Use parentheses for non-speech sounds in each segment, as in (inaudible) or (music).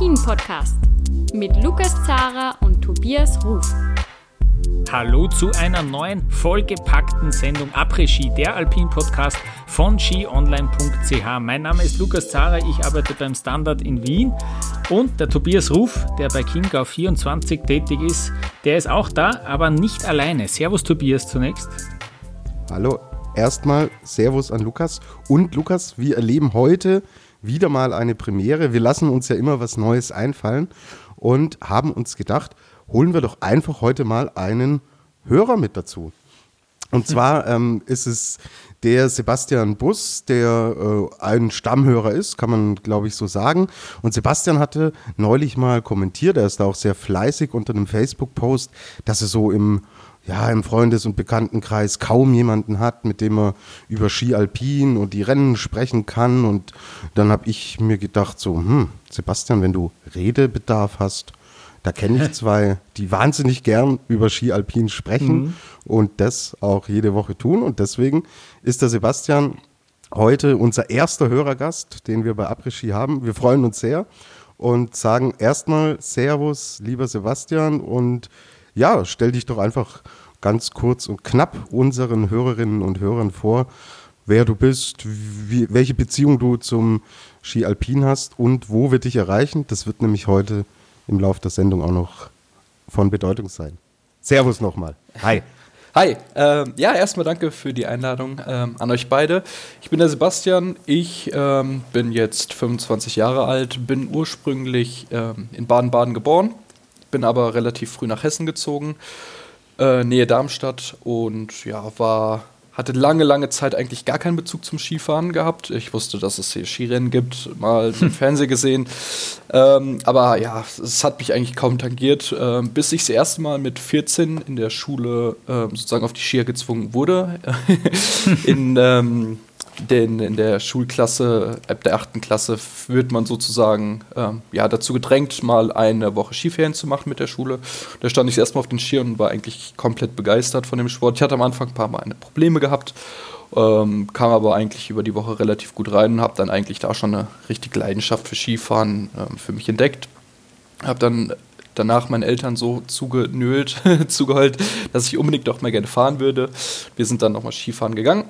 Après-Ski, der Alpin-Podcast mit Lukas Zara und Tobias Ruf. Hallo zu einer neuen vollgepackten Sendung Après-Ski, der Alpin-Podcast von skionline.ch. Mein Name ist Lukas Zara, ich arbeite beim Standard in Wien und der Tobias Ruf, der bei Chiemgau 24 tätig ist, der ist auch da, aber nicht alleine. Servus Tobias zunächst. Hallo, erstmal Servus an Lukas und Lukas, wir erleben heute wieder mal eine Premiere. Wir lassen uns ja immer was Neues einfallen und haben uns gedacht, holen wir doch einfach heute mal einen Hörer mit dazu. Und (laughs) zwar ähm, ist es der Sebastian Bus, der äh, ein Stammhörer ist, kann man glaube ich so sagen. Und Sebastian hatte neulich mal kommentiert, er ist da auch sehr fleißig unter einem Facebook-Post, dass er so im ja, im Freundes- und Bekanntenkreis kaum jemanden hat, mit dem er über Ski Alpin und die Rennen sprechen kann. Und dann habe ich mir gedacht, so, hm, Sebastian, wenn du Redebedarf hast, da kenne ich (laughs) zwei, die wahnsinnig gern über Ski Alpin sprechen mhm. und das auch jede Woche tun. Und deswegen ist der Sebastian heute unser erster Hörergast, den wir bei Après Ski haben. Wir freuen uns sehr und sagen erstmal Servus, lieber Sebastian und ja, stell dich doch einfach ganz kurz und knapp unseren Hörerinnen und Hörern vor, wer du bist, wie, welche Beziehung du zum Ski Alpin hast und wo wir dich erreichen. Das wird nämlich heute im Laufe der Sendung auch noch von Bedeutung sein. Servus nochmal. Hi. Hi, ähm, ja, erstmal danke für die Einladung ähm, an euch beide. Ich bin der Sebastian, ich ähm, bin jetzt 25 Jahre alt, bin ursprünglich ähm, in Baden-Baden geboren, bin aber relativ früh nach Hessen gezogen, äh, Nähe Darmstadt und ja, war hatte lange, lange Zeit eigentlich gar keinen Bezug zum Skifahren gehabt. Ich wusste, dass es hier Skirennen gibt, mal im (laughs) Fernsehen gesehen. Ähm, aber ja, es hat mich eigentlich kaum tangiert, äh, bis ich das erste Mal mit 14 in der Schule äh, sozusagen auf die Skier gezwungen wurde. (laughs) in, ähm, denn in der Schulklasse, ab der achten Klasse, wird man sozusagen ähm, ja, dazu gedrängt, mal eine Woche Skiferien zu machen mit der Schule. Da stand ich erstmal auf den Skiern und war eigentlich komplett begeistert von dem Sport. Ich hatte am Anfang ein paar Mal Probleme gehabt, ähm, kam aber eigentlich über die Woche relativ gut rein und habe dann eigentlich da schon eine richtige Leidenschaft für Skifahren ähm, für mich entdeckt. Habe dann danach meinen Eltern so zugenölt, (laughs) zugeheult, dass ich unbedingt doch mal gerne fahren würde. Wir sind dann nochmal Skifahren gegangen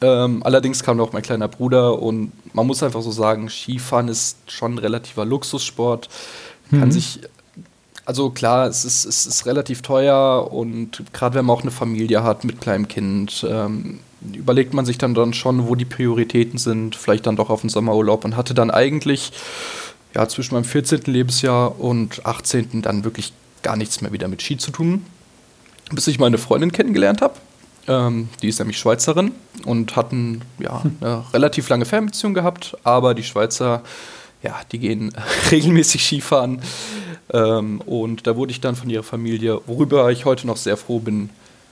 ähm, allerdings kam auch mein kleiner Bruder und man muss einfach so sagen, Skifahren ist schon ein relativer Luxussport. Kann mhm. sich, also klar, es ist, es ist relativ teuer und gerade wenn man auch eine Familie hat mit kleinem Kind, ähm, überlegt man sich dann, dann schon, wo die Prioritäten sind, vielleicht dann doch auf den Sommerurlaub und hatte dann eigentlich ja, zwischen meinem 14. Lebensjahr und 18. dann wirklich gar nichts mehr wieder mit Ski zu tun, bis ich meine Freundin kennengelernt habe. Ähm, die ist nämlich Schweizerin und hatten ja eine (laughs) relativ lange Fernbeziehung gehabt, aber die Schweizer, ja, die gehen (laughs) regelmäßig Skifahren. Ähm, und da wurde ich dann von ihrer Familie, worüber ich heute noch sehr froh bin,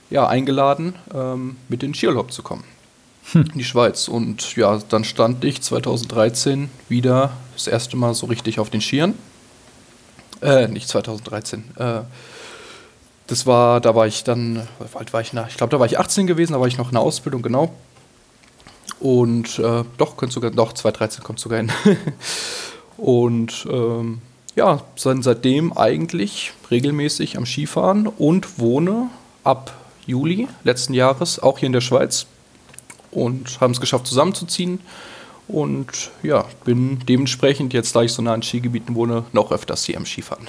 ja, eingeladen, ähm, mit in den Skiurlaub zu kommen. Hm. In die Schweiz. Und ja, dann stand ich 2013 wieder das erste Mal so richtig auf den Skiern. Äh, nicht 2013, äh, das war, da war ich dann, alt war ich? Na, ich glaube, da war ich 18 gewesen, da war ich noch in der Ausbildung, genau. Und äh, doch, könnte sogar, doch, 2013 kommt sogar hin. (laughs) und ähm, ja, sind seitdem eigentlich regelmäßig am Skifahren und wohne ab Juli letzten Jahres auch hier in der Schweiz und haben es geschafft zusammenzuziehen. Und ja, bin dementsprechend jetzt, da ich so nah an Skigebieten wohne, noch öfters hier am Skifahren.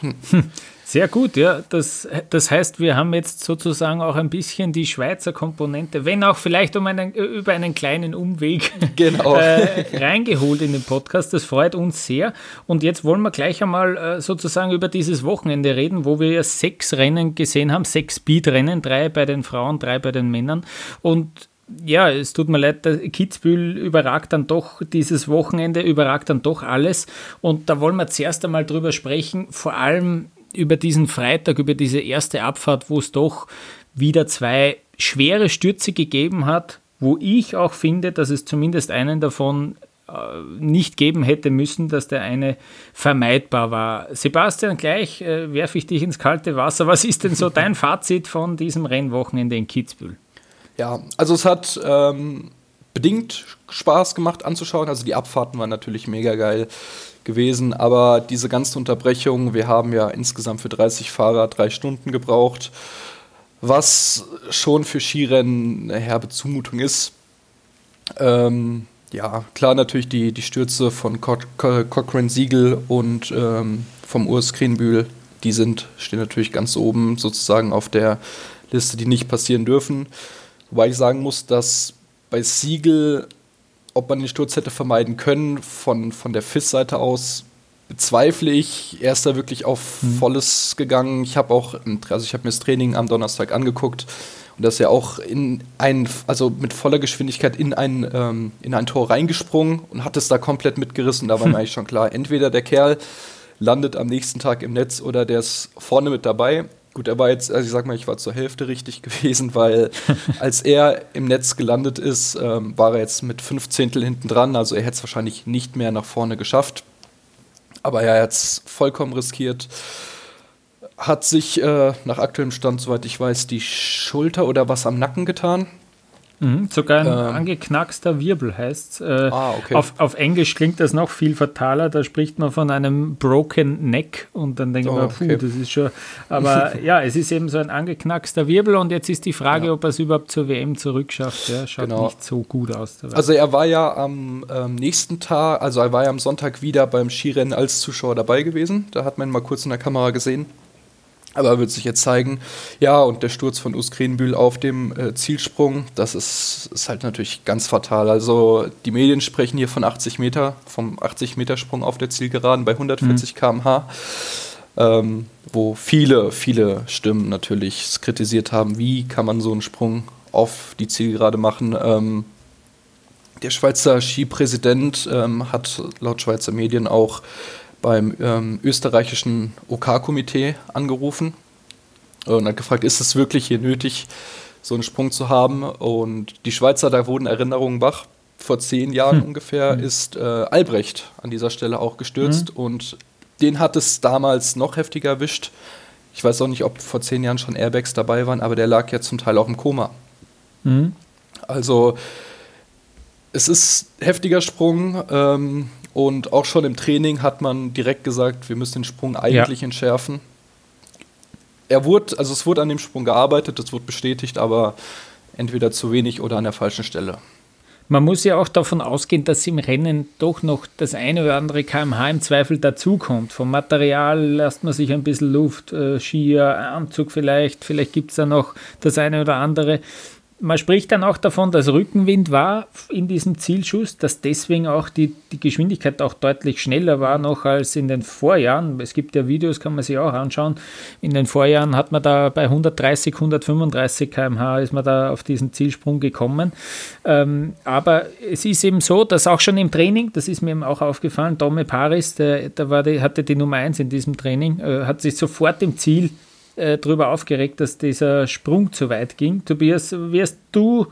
Hm. (laughs) (laughs) Sehr gut, ja. Das, das heißt, wir haben jetzt sozusagen auch ein bisschen die Schweizer Komponente, wenn auch vielleicht um einen, über einen kleinen Umweg (laughs) genau. äh, reingeholt in den Podcast. Das freut uns sehr. Und jetzt wollen wir gleich einmal äh, sozusagen über dieses Wochenende reden, wo wir ja sechs Rennen gesehen haben, sechs Speedrennen, drei bei den Frauen, drei bei den Männern. Und ja, es tut mir leid, der Kitzbühel überragt dann doch dieses Wochenende, überragt dann doch alles. Und da wollen wir zuerst einmal drüber sprechen, vor allem über diesen Freitag, über diese erste Abfahrt, wo es doch wieder zwei schwere Stürze gegeben hat, wo ich auch finde, dass es zumindest einen davon äh, nicht geben hätte müssen, dass der eine vermeidbar war. Sebastian, gleich äh, werfe ich dich ins kalte Wasser. Was ist denn so (laughs) dein Fazit von diesem Rennwochenende in Kitzbühel? Ja, also es hat ähm, bedingt Spaß gemacht anzuschauen. Also die Abfahrten waren natürlich mega geil gewesen, aber diese ganze Unterbrechung, wir haben ja insgesamt für 30 Fahrer drei Stunden gebraucht, was schon für Skirennen eine herbe Zumutung ist. Ähm, ja, klar natürlich die, die Stürze von Co Co Cochrane Siegel und ähm, vom Urs Krenbühl, die sind, stehen natürlich ganz oben sozusagen auf der Liste, die nicht passieren dürfen. Wobei ich sagen muss, dass bei Siegel, ob man den Sturz hätte vermeiden können, von, von der FIS-Seite aus bezweifle ich. Er ist da wirklich auf mhm. Volles gegangen. Ich habe auch, also ich habe mir das Training am Donnerstag angeguckt und dass er auch in ein, also mit voller Geschwindigkeit in ein, ähm, in ein Tor reingesprungen und hat es da komplett mitgerissen. Da war mir (laughs) eigentlich schon klar, entweder der Kerl landet am nächsten Tag im Netz oder der ist vorne mit dabei. Gut, er war jetzt, also ich sag mal, ich war zur Hälfte richtig (laughs) gewesen, weil als er im Netz gelandet ist, ähm, war er jetzt mit fünf Zehntel hinten dran, also er hätte es wahrscheinlich nicht mehr nach vorne geschafft. Aber er hat es vollkommen riskiert. Hat sich äh, nach aktuellem Stand, soweit ich weiß, die Schulter oder was am Nacken getan. Mhm, sogar ein ähm, angeknackster Wirbel heißt äh, ah, okay. auf, auf Englisch klingt das noch viel fataler, da spricht man von einem Broken Neck und dann denkt oh, man, puh, okay. das ist schon. Aber (laughs) ja, es ist eben so ein angeknackster Wirbel und jetzt ist die Frage, ja. ob er es überhaupt zur WM zurückschafft. Ja, schaut genau. nicht so gut aus. Also er war ja am ähm, nächsten Tag, also er war ja am Sonntag wieder beim Skirennen als Zuschauer dabei gewesen. Da hat man ihn mal kurz in der Kamera gesehen. Aber wird sich jetzt zeigen, ja, und der Sturz von Uskrenbühl auf dem äh, Zielsprung, das ist, ist halt natürlich ganz fatal. Also die Medien sprechen hier von 80 Meter, vom 80-Meter-Sprung auf der Zielgeraden bei 140 mhm. km/h, ähm, wo viele, viele Stimmen natürlich kritisiert haben, wie kann man so einen Sprung auf die Zielgerade machen. Ähm, der Schweizer Skipräsident ähm, hat laut Schweizer Medien auch beim ähm, österreichischen OK-Komitee angerufen und hat gefragt, ist es wirklich hier nötig, so einen Sprung zu haben? Und die Schweizer, da wurden Erinnerungen wach. Vor zehn Jahren hm. ungefähr hm. ist äh, Albrecht an dieser Stelle auch gestürzt hm. und den hat es damals noch heftiger erwischt. Ich weiß auch nicht, ob vor zehn Jahren schon Airbags dabei waren, aber der lag ja zum Teil auch im Koma. Mhm. Also es ist heftiger Sprung. Ähm, und auch schon im Training hat man direkt gesagt, wir müssen den Sprung eigentlich ja. entschärfen. Er wurde, also es wurde an dem Sprung gearbeitet, das wurde bestätigt, aber entweder zu wenig oder an der falschen Stelle. Man muss ja auch davon ausgehen, dass im Rennen doch noch das eine oder andere kmh im Zweifel dazukommt. Vom Material lässt man sich ein bisschen Luft, äh, Skier, Anzug vielleicht, vielleicht gibt es da noch das eine oder andere man spricht dann auch davon, dass Rückenwind war in diesem Zielschuss, dass deswegen auch die, die Geschwindigkeit auch deutlich schneller war noch als in den Vorjahren. Es gibt ja Videos, kann man sich auch anschauen. In den Vorjahren hat man da bei 130, 135 km/h ist man da auf diesen Zielsprung gekommen. Ähm, aber es ist eben so, dass auch schon im Training, das ist mir eben auch aufgefallen, Tome Paris, der, der war die, hatte die Nummer 1 in diesem Training, äh, hat sich sofort im Ziel äh, darüber aufgeregt, dass dieser Sprung zu weit ging. Tobias, wie hast du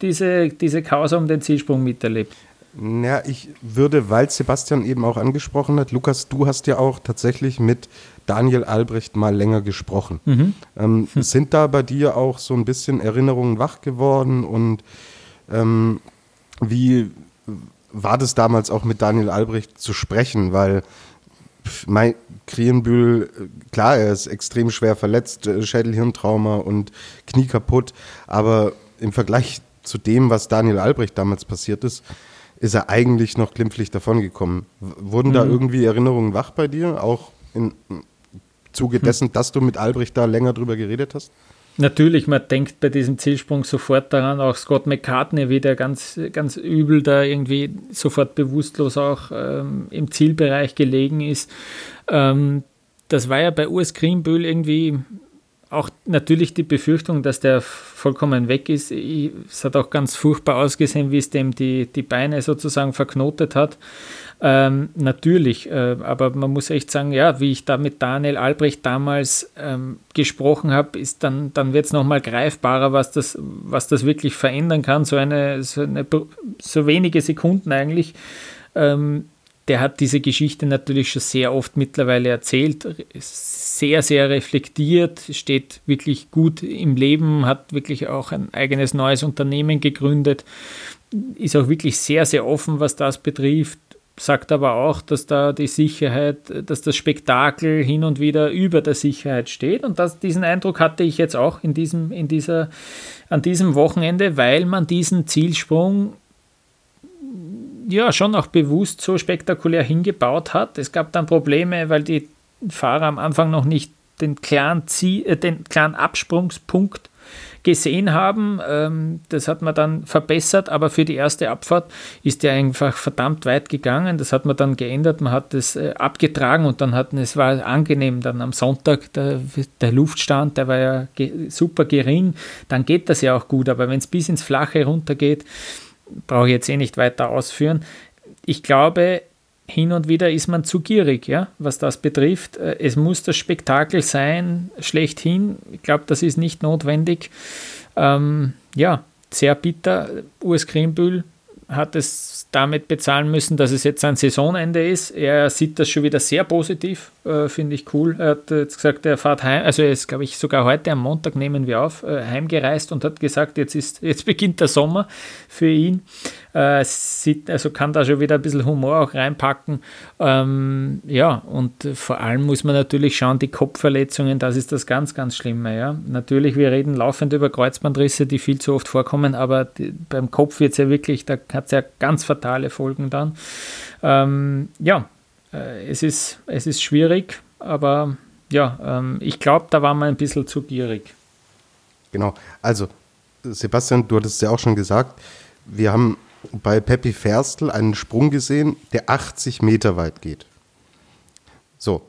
diese, diese Causa um den Zielsprung miterlebt? Ja, ich würde, weil Sebastian eben auch angesprochen hat, Lukas, du hast ja auch tatsächlich mit Daniel Albrecht mal länger gesprochen. Mhm. Ähm, hm. Sind da bei dir auch so ein bisschen Erinnerungen wach geworden und ähm, wie war das damals auch mit Daniel Albrecht zu sprechen? Weil mein Krienbühl, klar, er ist extrem schwer verletzt, äh, Schädelhirntrauma und Knie kaputt, aber im Vergleich zu dem, was Daniel Albrecht damals passiert ist, ist er eigentlich noch glimpflich davongekommen. Wurden mhm. da irgendwie Erinnerungen wach bei dir, auch im Zuge hm. dessen, dass du mit Albrecht da länger drüber geredet hast? Natürlich, man denkt bei diesem Zielsprung sofort daran, auch Scott McCartney, wie der ganz, ganz übel da irgendwie sofort bewusstlos auch ähm, im Zielbereich gelegen ist. Ähm, das war ja bei Urs Greenbühl irgendwie auch natürlich die Befürchtung, dass der vollkommen weg ist. Es hat auch ganz furchtbar ausgesehen, wie es dem die, die Beine sozusagen verknotet hat. Ähm, natürlich, äh, aber man muss echt sagen, ja, wie ich da mit Daniel Albrecht damals ähm, gesprochen habe, ist dann, dann wird es nochmal greifbarer, was das, was das wirklich verändern kann. So, eine, so, eine, so wenige Sekunden eigentlich. Ähm, der hat diese Geschichte natürlich schon sehr oft mittlerweile erzählt, sehr, sehr reflektiert, steht wirklich gut im Leben, hat wirklich auch ein eigenes neues Unternehmen gegründet, ist auch wirklich sehr, sehr offen, was das betrifft, sagt aber auch, dass da die Sicherheit, dass das Spektakel hin und wieder über der Sicherheit steht. Und das, diesen Eindruck hatte ich jetzt auch in diesem, in dieser, an diesem Wochenende, weil man diesen Zielsprung ja schon auch bewusst so spektakulär hingebaut hat. Es gab dann Probleme, weil die Fahrer am Anfang noch nicht den klaren, Ziel, äh, den klaren Absprungspunkt gesehen haben. Ähm, das hat man dann verbessert, aber für die erste Abfahrt ist der einfach verdammt weit gegangen. Das hat man dann geändert. Man hat es äh, abgetragen und dann hatten es war angenehm. Dann am Sonntag der, der Luftstand, der war ja ge super gering. Dann geht das ja auch gut. Aber wenn es bis ins Flache runtergeht, brauche ich jetzt eh nicht weiter ausführen. Ich glaube, hin und wieder ist man zu gierig, ja, was das betrifft. Äh, es muss das Spektakel sein, schlechthin. Ich glaube, das ist nicht notwendig. Ähm, ja, sehr bitter. Urs Krimbühl hat es damit bezahlen müssen, dass es jetzt ein Saisonende ist. Er sieht das schon wieder sehr positiv, äh, finde ich cool. Er hat jetzt gesagt, er fährt heim, also er ist, glaube ich, sogar heute am Montag nehmen wir auf, äh, heimgereist und hat gesagt, jetzt, ist, jetzt (laughs) beginnt der Sommer für ihn. Äh, sieht, also kann da schon wieder ein bisschen Humor auch reinpacken. Ähm, ja, und vor allem muss man natürlich schauen, die Kopfverletzungen, das ist das ganz, ganz Schlimme. Ja. Natürlich, wir reden laufend über Kreuzbandrisse, die viel zu oft vorkommen, aber die, beim Kopf wird es ja wirklich, da hat es ja ganz fatale Folgen dann. Ähm, ja, äh, es, ist, es ist schwierig, aber ja, ähm, ich glaube, da war man ein bisschen zu gierig. Genau, also Sebastian, du hattest ja auch schon gesagt, wir haben bei Peppi Ferstl einen Sprung gesehen, der 80 Meter weit geht. So,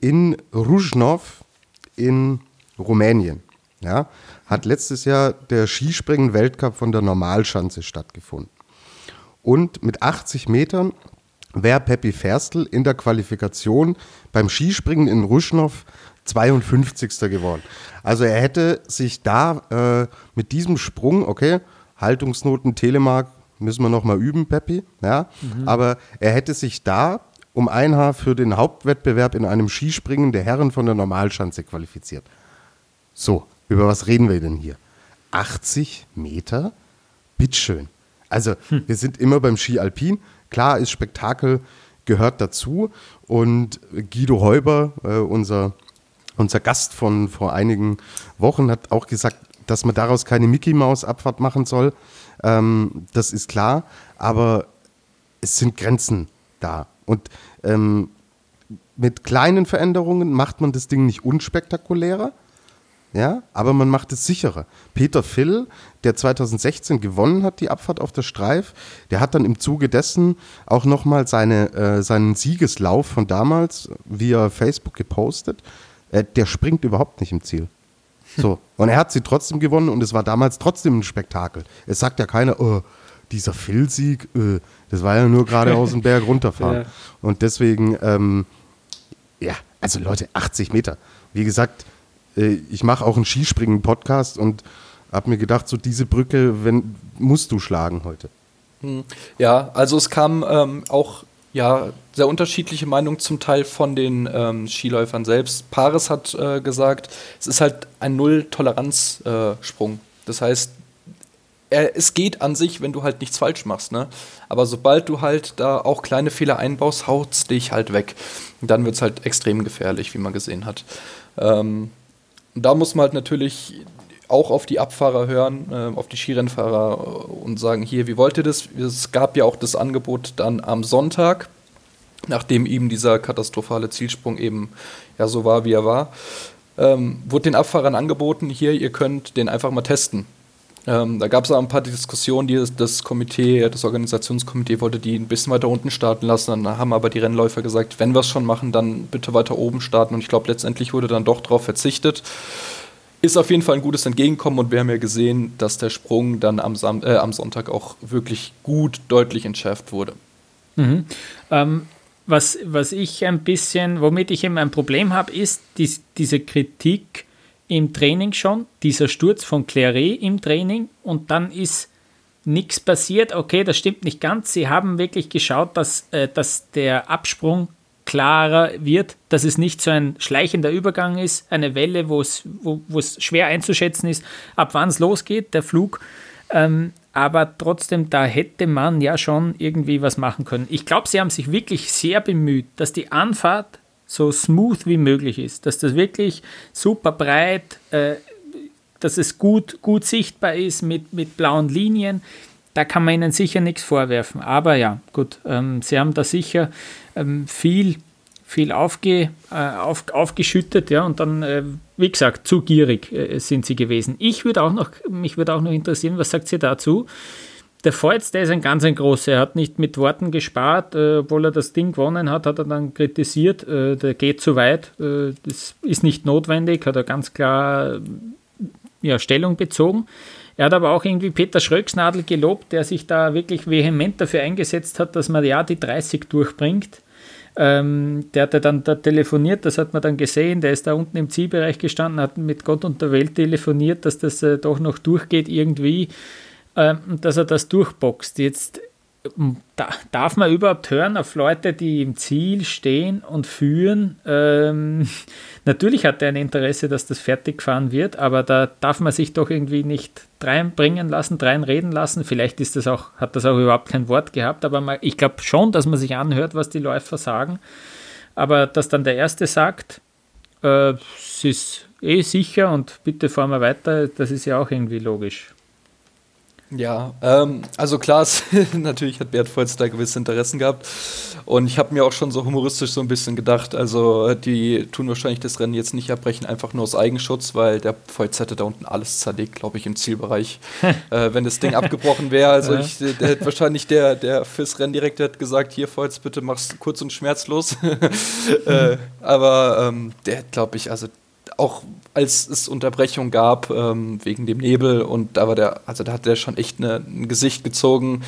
in Ruzhnov in Rumänien ja, hat letztes Jahr der Skispringen-Weltcup von der Normalschanze stattgefunden. Und mit 80 Metern wäre Peppi Ferstl in der Qualifikation beim Skispringen in Ruzhnov 52. geworden. Also er hätte sich da äh, mit diesem Sprung, okay, Haltungsnoten Telemark müssen wir noch mal üben, Peppi. Ja? Mhm. Aber er hätte sich da um ein Haar für den Hauptwettbewerb in einem Skispringen der Herren von der Normalschanze qualifiziert. So, über was reden wir denn hier? 80 Meter? Bitteschön. Also, hm. wir sind immer beim Ski Alpin. Klar ist Spektakel gehört dazu. Und Guido Heuber, äh, unser, unser Gast von vor einigen Wochen, hat auch gesagt, dass man daraus keine Mickey-Maus-Abfahrt machen soll. Ähm, das ist klar, aber es sind Grenzen da. Und ähm, mit kleinen Veränderungen macht man das Ding nicht unspektakulärer, ja, aber man macht es sicherer. Peter Phil, der 2016 gewonnen hat, die Abfahrt auf der Streif, der hat dann im Zuge dessen auch nochmal seine, äh, seinen Siegeslauf von damals via Facebook gepostet. Äh, der springt überhaupt nicht im Ziel. So. Und er hat sie trotzdem gewonnen und es war damals trotzdem ein Spektakel. Es sagt ja keiner, oh, dieser Phil-Sieg, äh, das war ja nur gerade aus dem Berg runterfahren. (laughs) Ja. Und deswegen, ähm, ja, also Leute, 80 Meter. Wie gesagt, äh, ich mache auch einen Skispringen-Podcast und habe mir gedacht, so diese Brücke, wenn, musst du schlagen heute. Hm. Ja, also es kam ähm, auch ja, sehr unterschiedliche Meinungen zum Teil von den ähm, Skiläufern selbst. Paris hat äh, gesagt, es ist halt ein Null-Toleranz-Sprung. Äh, das heißt, er, es geht an sich, wenn du halt nichts falsch machst, ne? Aber sobald du halt da auch kleine Fehler einbaust, haut's dich halt weg. Und dann wird's halt extrem gefährlich, wie man gesehen hat. Ähm, da muss man halt natürlich auch auf die Abfahrer hören, äh, auf die Skirennfahrer und sagen, hier, wie wollt ihr das? Es gab ja auch das Angebot dann am Sonntag, nachdem eben dieser katastrophale Zielsprung eben ja so war, wie er war, ähm, wurde den Abfahrern angeboten, hier, ihr könnt den einfach mal testen. Ähm, da gab es auch ein paar Diskussionen, die das, das, Komitee, das Organisationskomitee wollte die ein bisschen weiter unten starten lassen. Dann haben aber die Rennläufer gesagt, wenn wir es schon machen, dann bitte weiter oben starten. Und ich glaube, letztendlich wurde dann doch darauf verzichtet ist auf jeden Fall ein gutes Entgegenkommen und wir haben ja gesehen, dass der Sprung dann am, Sam äh, am Sonntag auch wirklich gut deutlich entschärft wurde. Mhm. Ähm, was, was ich ein bisschen, womit ich eben ein Problem habe, ist dies, diese Kritik im Training schon, dieser Sturz von Claret im Training und dann ist nichts passiert. Okay, das stimmt nicht ganz. Sie haben wirklich geschaut, dass, äh, dass der Absprung klarer wird, dass es nicht so ein schleichender Übergang ist, eine Welle, wo es, schwer einzuschätzen ist, ab wann es losgeht, der Flug. Ähm, aber trotzdem, da hätte man ja schon irgendwie was machen können. Ich glaube, sie haben sich wirklich sehr bemüht, dass die Anfahrt so smooth wie möglich ist, dass das wirklich super breit, äh, dass es gut, gut sichtbar ist mit, mit blauen Linien. Da kann man ihnen sicher nichts vorwerfen. Aber ja, gut, ähm, sie haben da sicher ähm, viel, viel aufge, äh, auf, aufgeschüttet, ja, und dann, äh, wie gesagt, zu gierig äh, sind sie gewesen. Ich würde auch noch, mich würde auch noch interessieren, was sagt sie dazu? Der Volz, der ist ein ganz ein großer. Er hat nicht mit Worten gespart, äh, obwohl er das Ding gewonnen hat, hat er dann kritisiert, äh, der geht zu weit, äh, das ist nicht notwendig, hat er ganz klar ja, Stellung bezogen. Er hat aber auch irgendwie Peter Schröcksnadel gelobt, der sich da wirklich vehement dafür eingesetzt hat, dass man ja die 30 durchbringt. Ähm, der hat dann da telefoniert, das hat man dann gesehen, der ist da unten im Zielbereich gestanden, hat mit Gott und der Welt telefoniert, dass das äh, doch noch durchgeht irgendwie äh, dass er das durchboxt. Jetzt darf man überhaupt hören auf Leute, die im Ziel stehen und führen? Ähm, (laughs) natürlich hat er ein Interesse, dass das fertig gefahren wird, aber da darf man sich doch irgendwie nicht reinbringen lassen, reinreden lassen. Vielleicht ist das auch, hat das auch überhaupt kein Wort gehabt, aber man, ich glaube schon, dass man sich anhört, was die Läufer sagen. Aber dass dann der Erste sagt, äh, es ist eh sicher und bitte fahren wir weiter, das ist ja auch irgendwie logisch. Ja, ähm, also klar, (laughs) natürlich hat Bert Volz da gewisse Interessen gehabt. Und ich habe mir auch schon so humoristisch so ein bisschen gedacht, also die tun wahrscheinlich das Rennen jetzt nicht abbrechen, einfach nur aus Eigenschutz, weil der Volz hätte da unten alles zerlegt, glaube ich, im Zielbereich, (laughs) äh, wenn das Ding abgebrochen wäre. Also ich, der hätte wahrscheinlich der, der fürs Renndirektor hat gesagt, hier Volz, bitte mach's kurz und schmerzlos. (laughs) äh, aber ähm, der, glaube ich, also auch als es Unterbrechung gab ähm, wegen dem Nebel und da war der, also da hat der schon echt eine, ein Gesicht gezogen.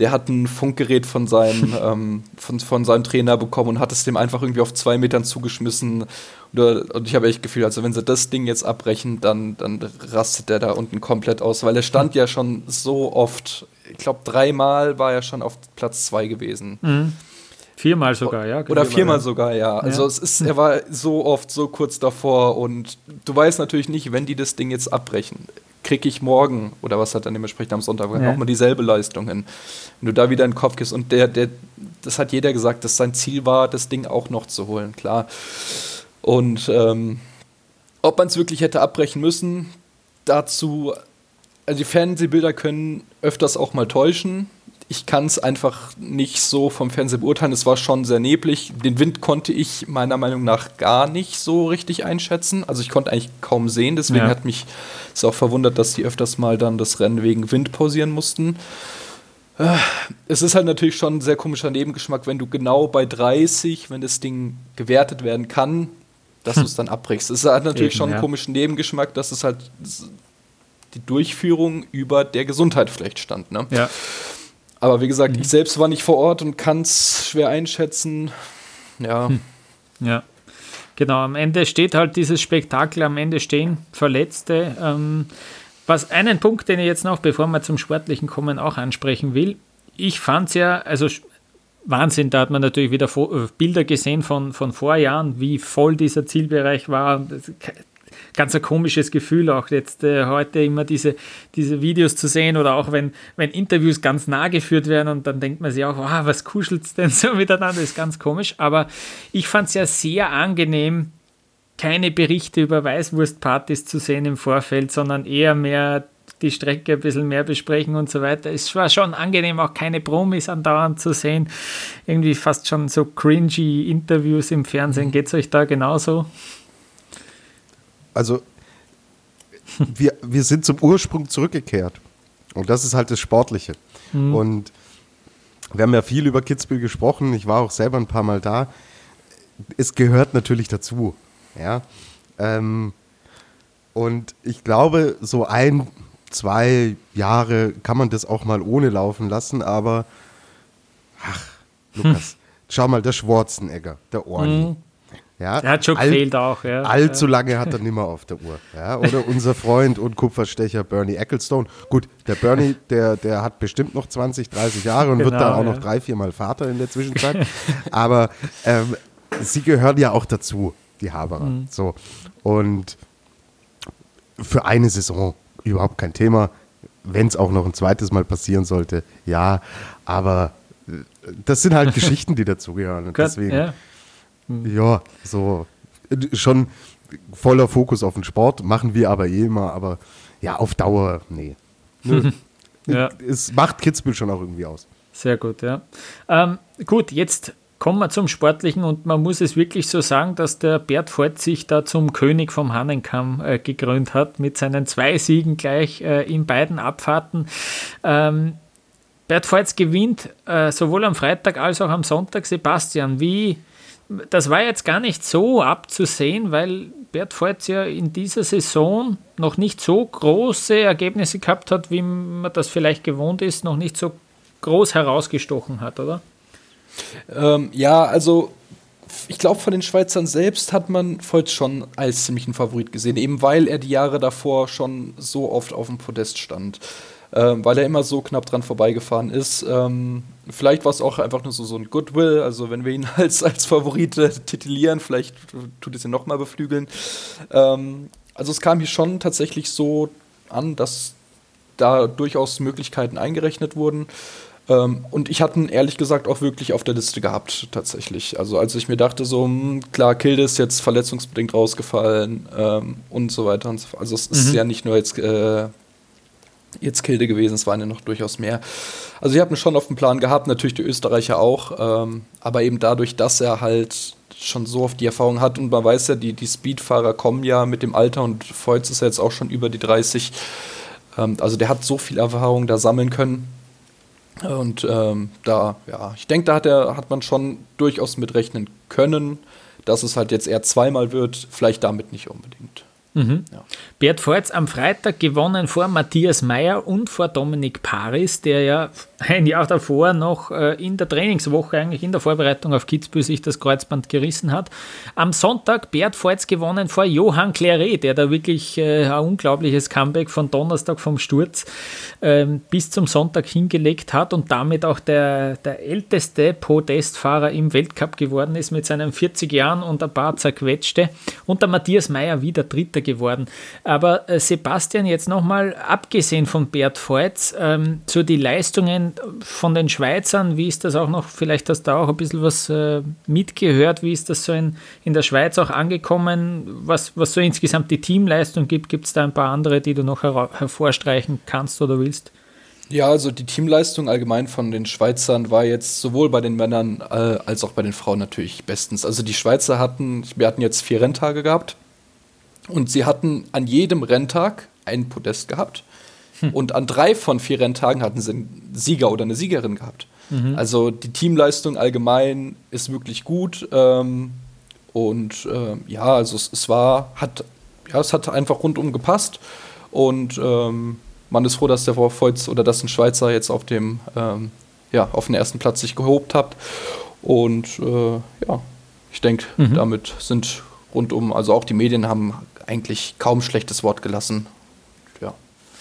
Der hat ein Funkgerät von seinem, (laughs) ähm, von, von seinem Trainer bekommen und hat es dem einfach irgendwie auf zwei Metern zugeschmissen. Und, und ich habe echt Gefühl, also wenn sie das Ding jetzt abbrechen, dann, dann rastet der da unten komplett aus, weil er stand ja schon so oft, ich glaube dreimal war er schon auf Platz zwei gewesen. Mhm. Viermal sogar, ja. Oder viermal sogar, ja. Also ja. es ist, er war so oft so kurz davor und du weißt natürlich nicht, wenn die das Ding jetzt abbrechen, kriege ich morgen oder was hat dann dementsprechend am Sonntag ja. auch mal dieselbe Leistung hin. Wenn du da wieder in den Kopf gehst und der, der, das hat jeder gesagt, dass sein Ziel war, das Ding auch noch zu holen, klar. Und ähm, ob man es wirklich hätte abbrechen müssen, dazu, also die Fernsehbilder können öfters auch mal täuschen ich kann es einfach nicht so vom Fernsehen beurteilen. Es war schon sehr neblig. Den Wind konnte ich meiner Meinung nach gar nicht so richtig einschätzen. Also ich konnte eigentlich kaum sehen. Deswegen ja. hat mich es auch verwundert, dass die öfters mal dann das Rennen wegen Wind pausieren mussten. Äh, es ist halt natürlich schon ein sehr komischer Nebengeschmack, wenn du genau bei 30, wenn das Ding gewertet werden kann, dass hm. du es dann abbrichst. Es hat natürlich Eben, schon einen ja. komischen Nebengeschmack, dass es halt die Durchführung über der Gesundheit vielleicht stand. Ne? Ja. Aber wie gesagt, mhm. ich selbst war nicht vor Ort und kann es schwer einschätzen. Ja. Hm. Ja. Genau, am Ende steht halt dieses Spektakel, am Ende stehen Verletzte. Ähm, was einen Punkt, den ich jetzt noch, bevor wir zum Sportlichen kommen, auch ansprechen will. Ich fand es ja, also Wahnsinn, da hat man natürlich wieder äh, Bilder gesehen von, von Vorjahren, wie voll dieser Zielbereich war ganz ein komisches Gefühl, auch jetzt äh, heute immer diese, diese Videos zu sehen oder auch wenn, wenn Interviews ganz nah geführt werden und dann denkt man sich auch, wow, was kuschelt es denn so (laughs) miteinander, ist ganz komisch. Aber ich fand es ja sehr angenehm, keine Berichte über Weißwurstpartys zu sehen im Vorfeld, sondern eher mehr die Strecke ein bisschen mehr besprechen und so weiter. Es war schon angenehm, auch keine Promis andauernd zu sehen. Irgendwie fast schon so cringy Interviews im Fernsehen. Geht es euch da genauso? Also wir, wir sind zum Ursprung zurückgekehrt. Und das ist halt das Sportliche. Mhm. Und wir haben ja viel über Kitzbühel gesprochen. Ich war auch selber ein paar Mal da. Es gehört natürlich dazu. Ja. Ähm, und ich glaube, so ein, zwei Jahre kann man das auch mal ohne laufen lassen, aber ach, Lukas, hm. (laughs) schau mal, der Schwarzenegger, der Orni. Hm. Ja, er hat schon All, gefehlt auch. Ja. Allzu lange hat er nimmer auf der Uhr. Ja. Oder unser Freund und Kupferstecher Bernie Ecclestone. Gut, der Bernie, der, der hat bestimmt noch 20, 30 Jahre und genau, wird dann auch ja. noch drei, viermal Vater in der Zwischenzeit. Aber ähm, sie gehören ja auch dazu, die Haberer. Mhm. So. Und für eine Saison überhaupt kein Thema. Wenn es auch noch ein zweites Mal passieren sollte, ja. Aber äh, das sind halt (laughs) Geschichten, die dazugehören. Und deswegen, ja. Mhm. ja, so schon voller Fokus auf den Sport, machen wir aber eh immer, aber ja, auf Dauer, nee. (laughs) ja. Es macht Kitzbühel schon auch irgendwie aus. Sehr gut, ja. Ähm, gut, jetzt Kommen wir zum Sportlichen und man muss es wirklich so sagen, dass der Bert Voigt sich da zum König vom Hannenkamm äh, gekrönt hat, mit seinen zwei Siegen gleich äh, in beiden Abfahrten. Ähm, Bert Voigt gewinnt äh, sowohl am Freitag als auch am Sonntag. Sebastian, wie, das war jetzt gar nicht so abzusehen, weil Bert Voigt ja in dieser Saison noch nicht so große Ergebnisse gehabt hat, wie man das vielleicht gewohnt ist, noch nicht so groß herausgestochen hat, oder? Ähm, ja, also ich glaube, von den Schweizern selbst hat man Voigt schon als ziemlichen Favorit gesehen, eben weil er die Jahre davor schon so oft auf dem Podest stand. Ähm, weil er immer so knapp dran vorbeigefahren ist. Ähm, vielleicht war es auch einfach nur so, so ein Goodwill, also wenn wir ihn (laughs) als, als Favorite titulieren, vielleicht tut es ihn nochmal beflügeln. Ähm, also es kam hier schon tatsächlich so an, dass da durchaus Möglichkeiten eingerechnet wurden. Ähm, und ich hatte ihn ehrlich gesagt auch wirklich auf der Liste gehabt, tatsächlich. Also als ich mir dachte, so, mh, hm, klar, Kilde ist jetzt verletzungsbedingt rausgefallen ähm, und so weiter und so fort. Also es ist mhm. ja nicht nur jetzt, äh, jetzt Kilde gewesen, es waren ja noch durchaus mehr. Also ich habe ihn schon auf dem Plan gehabt, natürlich die Österreicher auch, ähm, aber eben dadurch, dass er halt schon so oft die Erfahrung hat und man weiß ja, die, die Speedfahrer kommen ja mit dem Alter und Feuz ist ja jetzt auch schon über die 30. Ähm, also der hat so viel Erfahrung da sammeln können und ähm, da, ja, ich denke, da hat, er, hat man schon durchaus mitrechnen können, dass es halt jetzt eher zweimal wird, vielleicht damit nicht unbedingt. Mhm. Ja. Bert Forz am Freitag gewonnen vor Matthias Meyer und vor Dominik Paris, der ja ein Jahr davor noch äh, in der Trainingswoche, eigentlich in der Vorbereitung auf Kitzbühel, sich das Kreuzband gerissen hat. Am Sonntag Bert Forz gewonnen vor Johann Claret, der da wirklich äh, ein unglaubliches Comeback von Donnerstag vom Sturz ähm, bis zum Sonntag hingelegt hat und damit auch der, der älteste Podestfahrer im Weltcup geworden ist mit seinen 40 Jahren und ein paar zerquetschte. Und der Matthias Meyer wieder Dritter geworden. Aber äh, Sebastian, jetzt nochmal abgesehen von Bert Voits, ähm, so die Leistungen von den Schweizern, wie ist das auch noch, vielleicht hast du auch ein bisschen was äh, mitgehört, wie ist das so in, in der Schweiz auch angekommen, was, was so insgesamt die Teamleistung gibt, gibt es da ein paar andere, die du noch her hervorstreichen kannst oder willst? Ja, also die Teamleistung allgemein von den Schweizern war jetzt sowohl bei den Männern äh, als auch bei den Frauen natürlich bestens. Also die Schweizer hatten, wir hatten jetzt vier Renntage gehabt und sie hatten an jedem Renntag ein Podest gehabt. Hm. (laughs) Und an drei von vier Renntagen hatten sie einen Sieger oder eine Siegerin gehabt. Mhm. Also die Teamleistung allgemein ist wirklich gut. Ähm, und äh, ja, also es, es, war, hat, ja, es hat einfach rundum gepasst. Und ähm, man ist froh, dass der Voits oder dass ein Schweizer jetzt auf dem, ähm, ja, auf den ersten Platz sich gehobt hat. Und äh, ja, ich denke, mhm. damit sind rundum, also auch die Medien haben eigentlich kaum schlechtes Wort gelassen.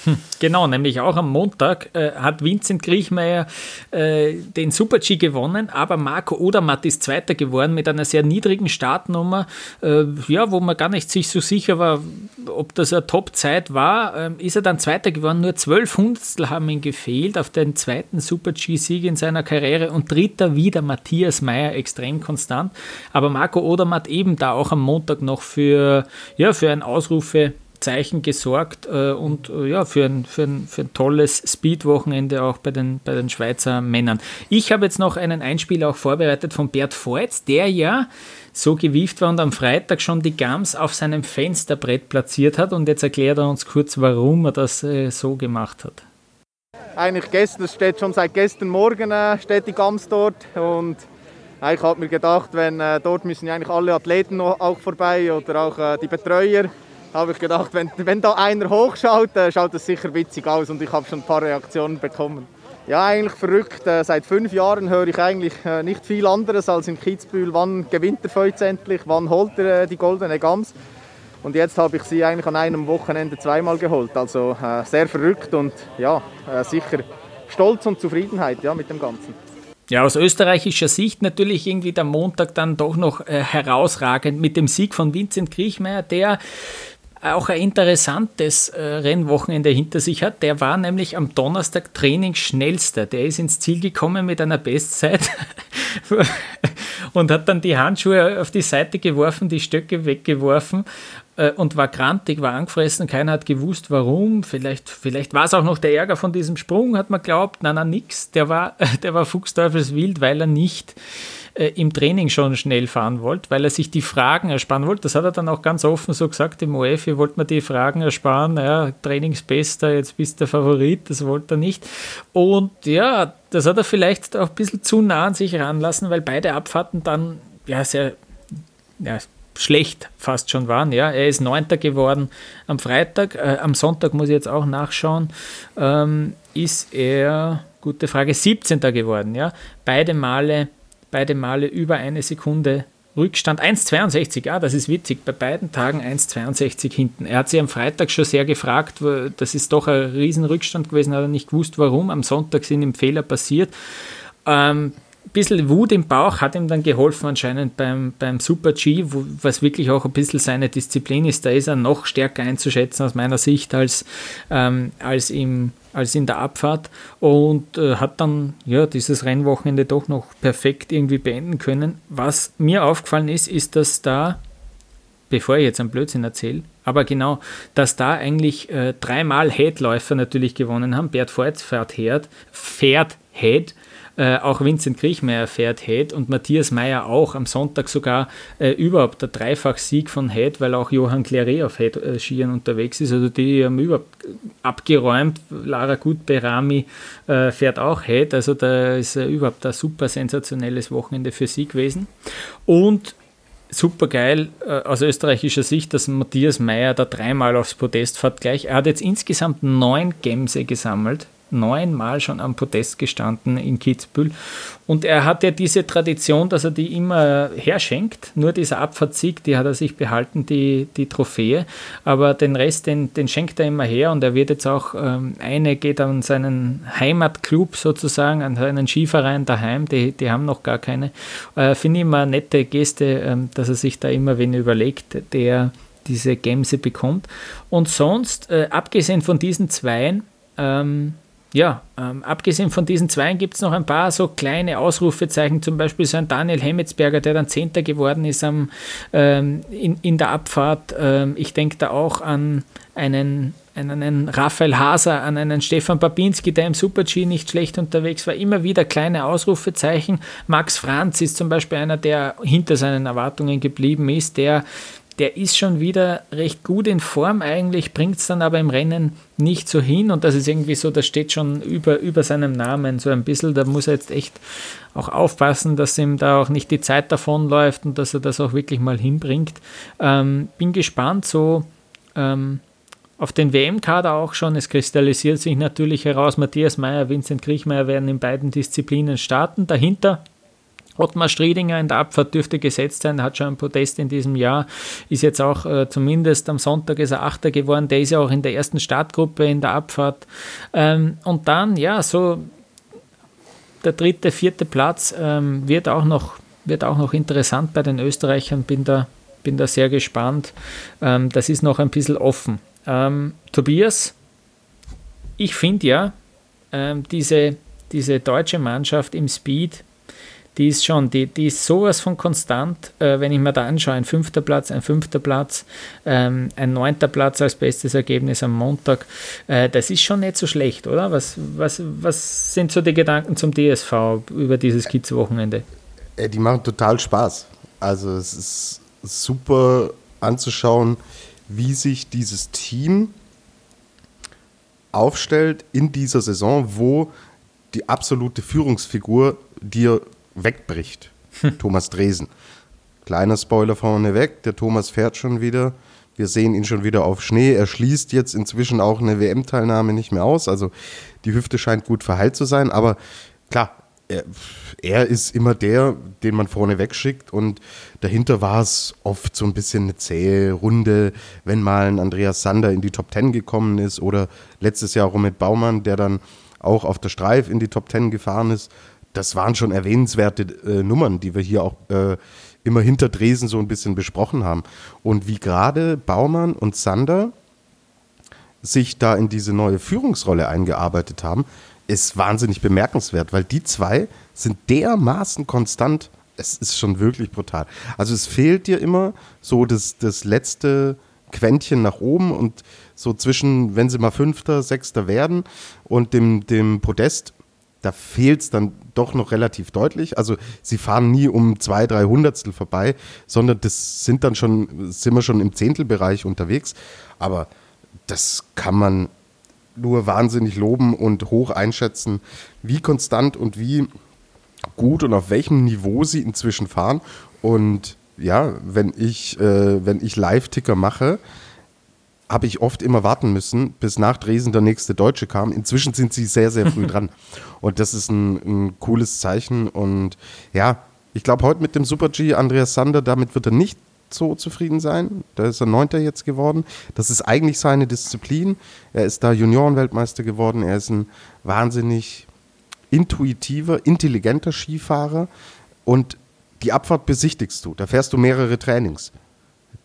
Hm, genau, nämlich auch am Montag äh, hat Vincent Griechmeier äh, den Super-G gewonnen, aber Marco Odermatt ist Zweiter geworden mit einer sehr niedrigen Startnummer, äh, ja, wo man gar nicht sich so sicher war, ob das eine Top-Zeit war. Ähm, ist er dann Zweiter geworden, nur zwölf Hundertstel haben ihn gefehlt auf den zweiten Super-G-Sieg in seiner Karriere und Dritter wieder Matthias Meyer extrem konstant. Aber Marco Odermatt eben da auch am Montag noch für, ja, für ein Ausrufe Zeichen gesorgt äh, und äh, ja, für ein, für ein, für ein tolles Speed-Wochenende auch bei den, bei den Schweizer Männern. Ich habe jetzt noch einen Einspieler auch vorbereitet von Bert Voits, der ja so gewieft war und am Freitag schon die Gams auf seinem Fensterbrett platziert hat und jetzt erklärt er uns kurz, warum er das äh, so gemacht hat. Eigentlich gestern, das steht schon seit gestern Morgen äh, steht die Gams dort und ich habe mir gedacht, wenn äh, dort müssen ja eigentlich alle Athleten auch vorbei oder auch äh, die Betreuer habe ich gedacht, wenn, wenn da einer hochschaut, schaut das sicher witzig aus und ich habe schon ein paar Reaktionen bekommen. Ja, eigentlich verrückt. Äh, seit fünf Jahren höre ich eigentlich äh, nicht viel anderes als in Kitzbühel, wann gewinnt der Feuz endlich, wann holt er äh, die goldene Gams. Und jetzt habe ich sie eigentlich an einem Wochenende zweimal geholt. Also sehr verrückt und ja, sicher Stolz und Zufriedenheit ja, mit dem Ganzen. Ja, aus österreichischer Sicht natürlich irgendwie der Montag dann doch noch äh, herausragend mit dem Sieg von Vincent Kriechmeier, der auch ein interessantes äh, Rennwochenende hinter sich hat. Der war nämlich am Donnerstag Trainingsschnellster. Der ist ins Ziel gekommen mit einer Bestzeit (laughs) und hat dann die Handschuhe auf die Seite geworfen, die Stöcke weggeworfen äh, und war grantig, war angefressen. Keiner hat gewusst, warum. Vielleicht, vielleicht war es auch noch der Ärger von diesem Sprung, hat man glaubt. Nein, nein, nix. Der war, (laughs) der war fuchsteufelswild, weil er nicht äh, im Training schon schnell fahren wollte, weil er sich die Fragen ersparen wollte. Das hat er dann auch ganz offen so gesagt im OF, ihr wollt mir die Fragen ersparen, naja, Trainingsbester, jetzt bist du der Favorit, das wollte er nicht. Und ja, das hat er vielleicht auch ein bisschen zu nah an sich ranlassen, weil beide Abfahrten dann ja sehr ja, schlecht fast schon waren. Ja, er ist Neunter geworden am Freitag. Äh, am Sonntag muss ich jetzt auch nachschauen. Ähm, ist er, gute Frage, 17. geworden. Ja, beide Male beide Male über eine Sekunde Rückstand. 1,62, ja, das ist witzig. Bei beiden Tagen 1,62 hinten. Er hat sich am Freitag schon sehr gefragt, das ist doch ein Riesenrückstand gewesen, hat er nicht gewusst, warum. Am Sonntag sind ihm Fehler passiert. Ähm, bisschen Wut im Bauch hat ihm dann geholfen, anscheinend beim, beim Super G, wo, was wirklich auch ein bisschen seine Disziplin ist. Da ist er noch stärker einzuschätzen aus meiner Sicht als, ähm, als im als in der Abfahrt und äh, hat dann ja dieses Rennwochenende doch noch perfekt irgendwie beenden können. Was mir aufgefallen ist, ist, dass da, bevor ich jetzt einen Blödsinn erzähle, aber genau, dass da eigentlich äh, dreimal Headläufer natürlich gewonnen haben. Bert Voigt fährt Head, fährt Head äh, auch Vincent Kriechmeier fährt Head und Matthias Meyer auch. Am Sonntag sogar äh, überhaupt der Dreifach-Sieg von Head, weil auch Johann Claret auf Head-Skiern äh, unterwegs ist. Also die haben überhaupt abgeräumt. Lara Gutberami äh, fährt auch Head. Also da ist äh, überhaupt ein super sensationelles Wochenende für sie gewesen. Und super geil aus österreichischer Sicht, dass Matthias Meyer da dreimal aufs Podest fährt gleich. Er hat jetzt insgesamt neun Gemse gesammelt neunmal schon am Podest gestanden in Kitzbühel. Und er hat ja diese Tradition, dass er die immer herschenkt. Nur dieser Abfahrtssieg, die hat er sich behalten, die, die Trophäe. Aber den Rest, den, den schenkt er immer her. Und er wird jetzt auch, ähm, eine geht an seinen Heimatclub sozusagen, an seinen Skiverein daheim. Die, die haben noch gar keine. Äh, Finde ich immer eine nette Geste, ähm, dass er sich da immer wen überlegt, der diese Gemse bekommt. Und sonst, äh, abgesehen von diesen Zweien, ähm, ja, ähm, abgesehen von diesen zwei gibt es noch ein paar so kleine Ausrufezeichen, zum Beispiel so ein Daniel Hemmetsberger, der dann Zehnter geworden ist am, ähm, in, in der Abfahrt. Ähm, ich denke da auch an einen, einen Raphael Haser, an einen Stefan Babinski, der im Super-G nicht schlecht unterwegs war. Immer wieder kleine Ausrufezeichen. Max Franz ist zum Beispiel einer, der hinter seinen Erwartungen geblieben ist, der der ist schon wieder recht gut in Form eigentlich, bringt es dann aber im Rennen nicht so hin und das ist irgendwie so, das steht schon über, über seinem Namen so ein bisschen, da muss er jetzt echt auch aufpassen, dass ihm da auch nicht die Zeit davonläuft und dass er das auch wirklich mal hinbringt. Ähm, bin gespannt, so ähm, auf den WM-Kader auch schon. Es kristallisiert sich natürlich heraus, Matthias Meyer, Vincent Kriechmeier werden in beiden Disziplinen starten. Dahinter Ottmar Striedinger in der Abfahrt dürfte gesetzt sein, hat schon ein Podest in diesem Jahr, ist jetzt auch äh, zumindest am Sonntag ist er Achter geworden, der ist ja auch in der ersten Startgruppe in der Abfahrt. Ähm, und dann, ja, so der dritte, vierte Platz ähm, wird, auch noch, wird auch noch interessant bei den Österreichern, bin da, bin da sehr gespannt. Ähm, das ist noch ein bisschen offen. Ähm, Tobias, ich finde ja, ähm, diese, diese deutsche Mannschaft im Speed, die ist schon, die, die ist sowas von konstant, äh, wenn ich mir da anschaue, ein fünfter Platz, ein fünfter Platz, ähm, ein neunter Platz als bestes Ergebnis am Montag, äh, das ist schon nicht so schlecht, oder? Was, was, was sind so die Gedanken zum DSV über dieses Kids-Wochenende? Äh, die machen total Spaß. Also es ist super anzuschauen, wie sich dieses Team aufstellt in dieser Saison, wo die absolute Führungsfigur dir wegbricht. Thomas Dresen. Kleiner Spoiler vorne weg, der Thomas fährt schon wieder Wir sehen ihn schon wieder auf Schnee. Er schließt jetzt inzwischen auch eine WM-Teilnahme nicht mehr aus. Also die Hüfte scheint gut verheilt zu sein. Aber klar, er, er, ist immer der, den man vorne wegschickt und dahinter war es oft so ein bisschen eine zähe Runde, wenn mal ein Andreas Sander in die Top Ten gekommen ist oder letztes Jahr Romit Baumann, der dann auch auf der Streif in die Top Ten gefahren ist. Das waren schon erwähnenswerte äh, Nummern, die wir hier auch äh, immer hinter Dresden so ein bisschen besprochen haben. Und wie gerade Baumann und Sander sich da in diese neue Führungsrolle eingearbeitet haben, ist wahnsinnig bemerkenswert, weil die zwei sind dermaßen konstant. Es ist schon wirklich brutal. Also es fehlt dir immer so das, das letzte Quäntchen nach oben und so zwischen, wenn sie mal Fünfter, Sechster werden und dem, dem Podest, da fehlt es dann doch noch relativ deutlich. Also sie fahren nie um zwei, drei Hundertstel vorbei, sondern das sind dann schon, sind wir schon im Zehntelbereich unterwegs. Aber das kann man nur wahnsinnig loben und hoch einschätzen, wie konstant und wie gut und auf welchem Niveau sie inzwischen fahren. Und ja, wenn ich, äh, wenn ich Live-Ticker mache, habe ich oft immer warten müssen, bis nach Dresden der nächste Deutsche kam. Inzwischen sind sie sehr, sehr früh (laughs) dran. Und das ist ein, ein cooles Zeichen. Und ja, ich glaube, heute mit dem Super G, Andreas Sander, damit wird er nicht so zufrieden sein. Da ist er Neunter jetzt geworden. Das ist eigentlich seine Disziplin. Er ist da Juniorenweltmeister geworden. Er ist ein wahnsinnig intuitiver, intelligenter Skifahrer. Und die Abfahrt besichtigst du. Da fährst du mehrere Trainings.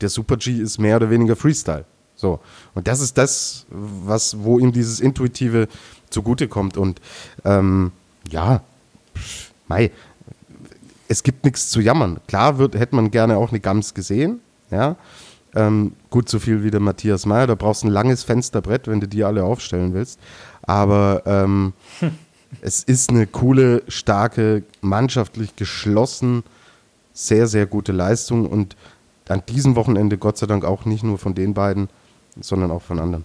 Der Super G ist mehr oder weniger Freestyle. So. Und das ist das, was, wo ihm dieses Intuitive zugutekommt. Und ähm, ja, Mai, es gibt nichts zu jammern. Klar wird, hätte man gerne auch eine Gams gesehen, ja. Ähm, gut, so viel wie der Matthias Meyer, da brauchst du ein langes Fensterbrett, wenn du die alle aufstellen willst. Aber ähm, hm. (laughs) es ist eine coole, starke, mannschaftlich geschlossen, sehr, sehr gute Leistung und an diesem Wochenende Gott sei Dank auch nicht nur von den beiden, sondern auch von anderen.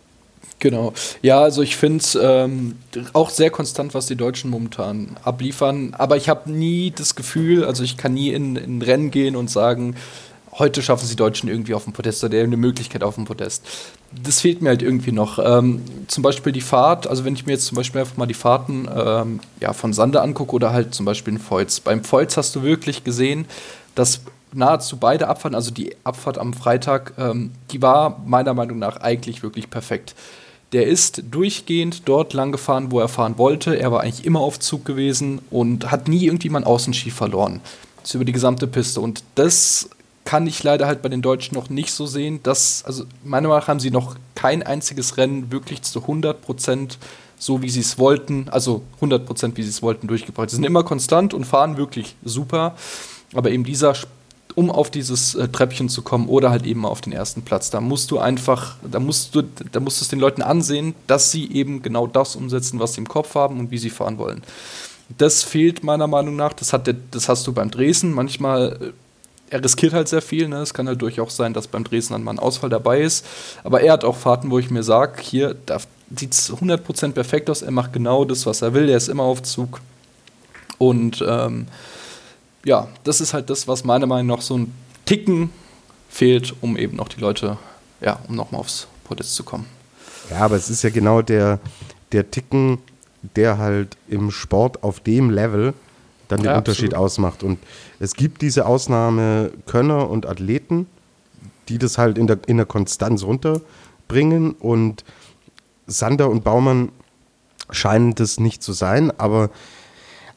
Genau. Ja, also ich finde es ähm, auch sehr konstant, was die Deutschen momentan abliefern. Aber ich habe nie das Gefühl, also ich kann nie in, in Rennen gehen und sagen, heute schaffen sie Deutschen irgendwie auf dem Podest oder eine Möglichkeit auf dem Podest. Das fehlt mir halt irgendwie noch. Ähm, zum Beispiel die Fahrt, also wenn ich mir jetzt zum Beispiel einfach mal die Fahrten ähm, ja, von Sander angucke oder halt zum Beispiel in Feuz. Beim Feuz hast du wirklich gesehen, dass nahezu beide Abfahrten, also die Abfahrt am Freitag, ähm, die war meiner Meinung nach eigentlich wirklich perfekt. Der ist durchgehend dort lang gefahren, wo er fahren wollte. Er war eigentlich immer auf Zug gewesen und hat nie irgendwie mal einen Außenski verloren. Das ist über die gesamte Piste. Und das kann ich leider halt bei den Deutschen noch nicht so sehen. Dass, also meiner Meinung nach haben sie noch kein einziges Rennen wirklich zu 100 Prozent so wie sie es wollten, also 100 Prozent wie sie es wollten, durchgebracht. Sie sind immer konstant und fahren wirklich super. Aber eben dieser um auf dieses äh, Treppchen zu kommen oder halt eben auf den ersten Platz. Da musst du einfach, da musst du, da musst du es den Leuten ansehen, dass sie eben genau das umsetzen, was sie im Kopf haben und wie sie fahren wollen. Das fehlt meiner Meinung nach. Das, hat der, das hast du beim Dresden. Manchmal, äh, er riskiert halt sehr viel. Ne? Es kann halt durchaus sein, dass beim Dresden dann mal ein Ausfall dabei ist. Aber er hat auch Fahrten, wo ich mir sage, hier sieht es 100% perfekt aus. Er macht genau das, was er will. Er ist immer auf Zug. Und ähm, ja, das ist halt das, was meiner Meinung nach so ein Ticken fehlt, um eben noch die Leute, ja, um nochmal aufs Podest zu kommen. Ja, aber es ist ja genau der, der Ticken, der halt im Sport auf dem Level dann den ja, Unterschied absolut. ausmacht. Und es gibt diese Ausnahmekönner und Athleten, die das halt in der, in der Konstanz runterbringen. Und Sander und Baumann scheinen das nicht zu sein, aber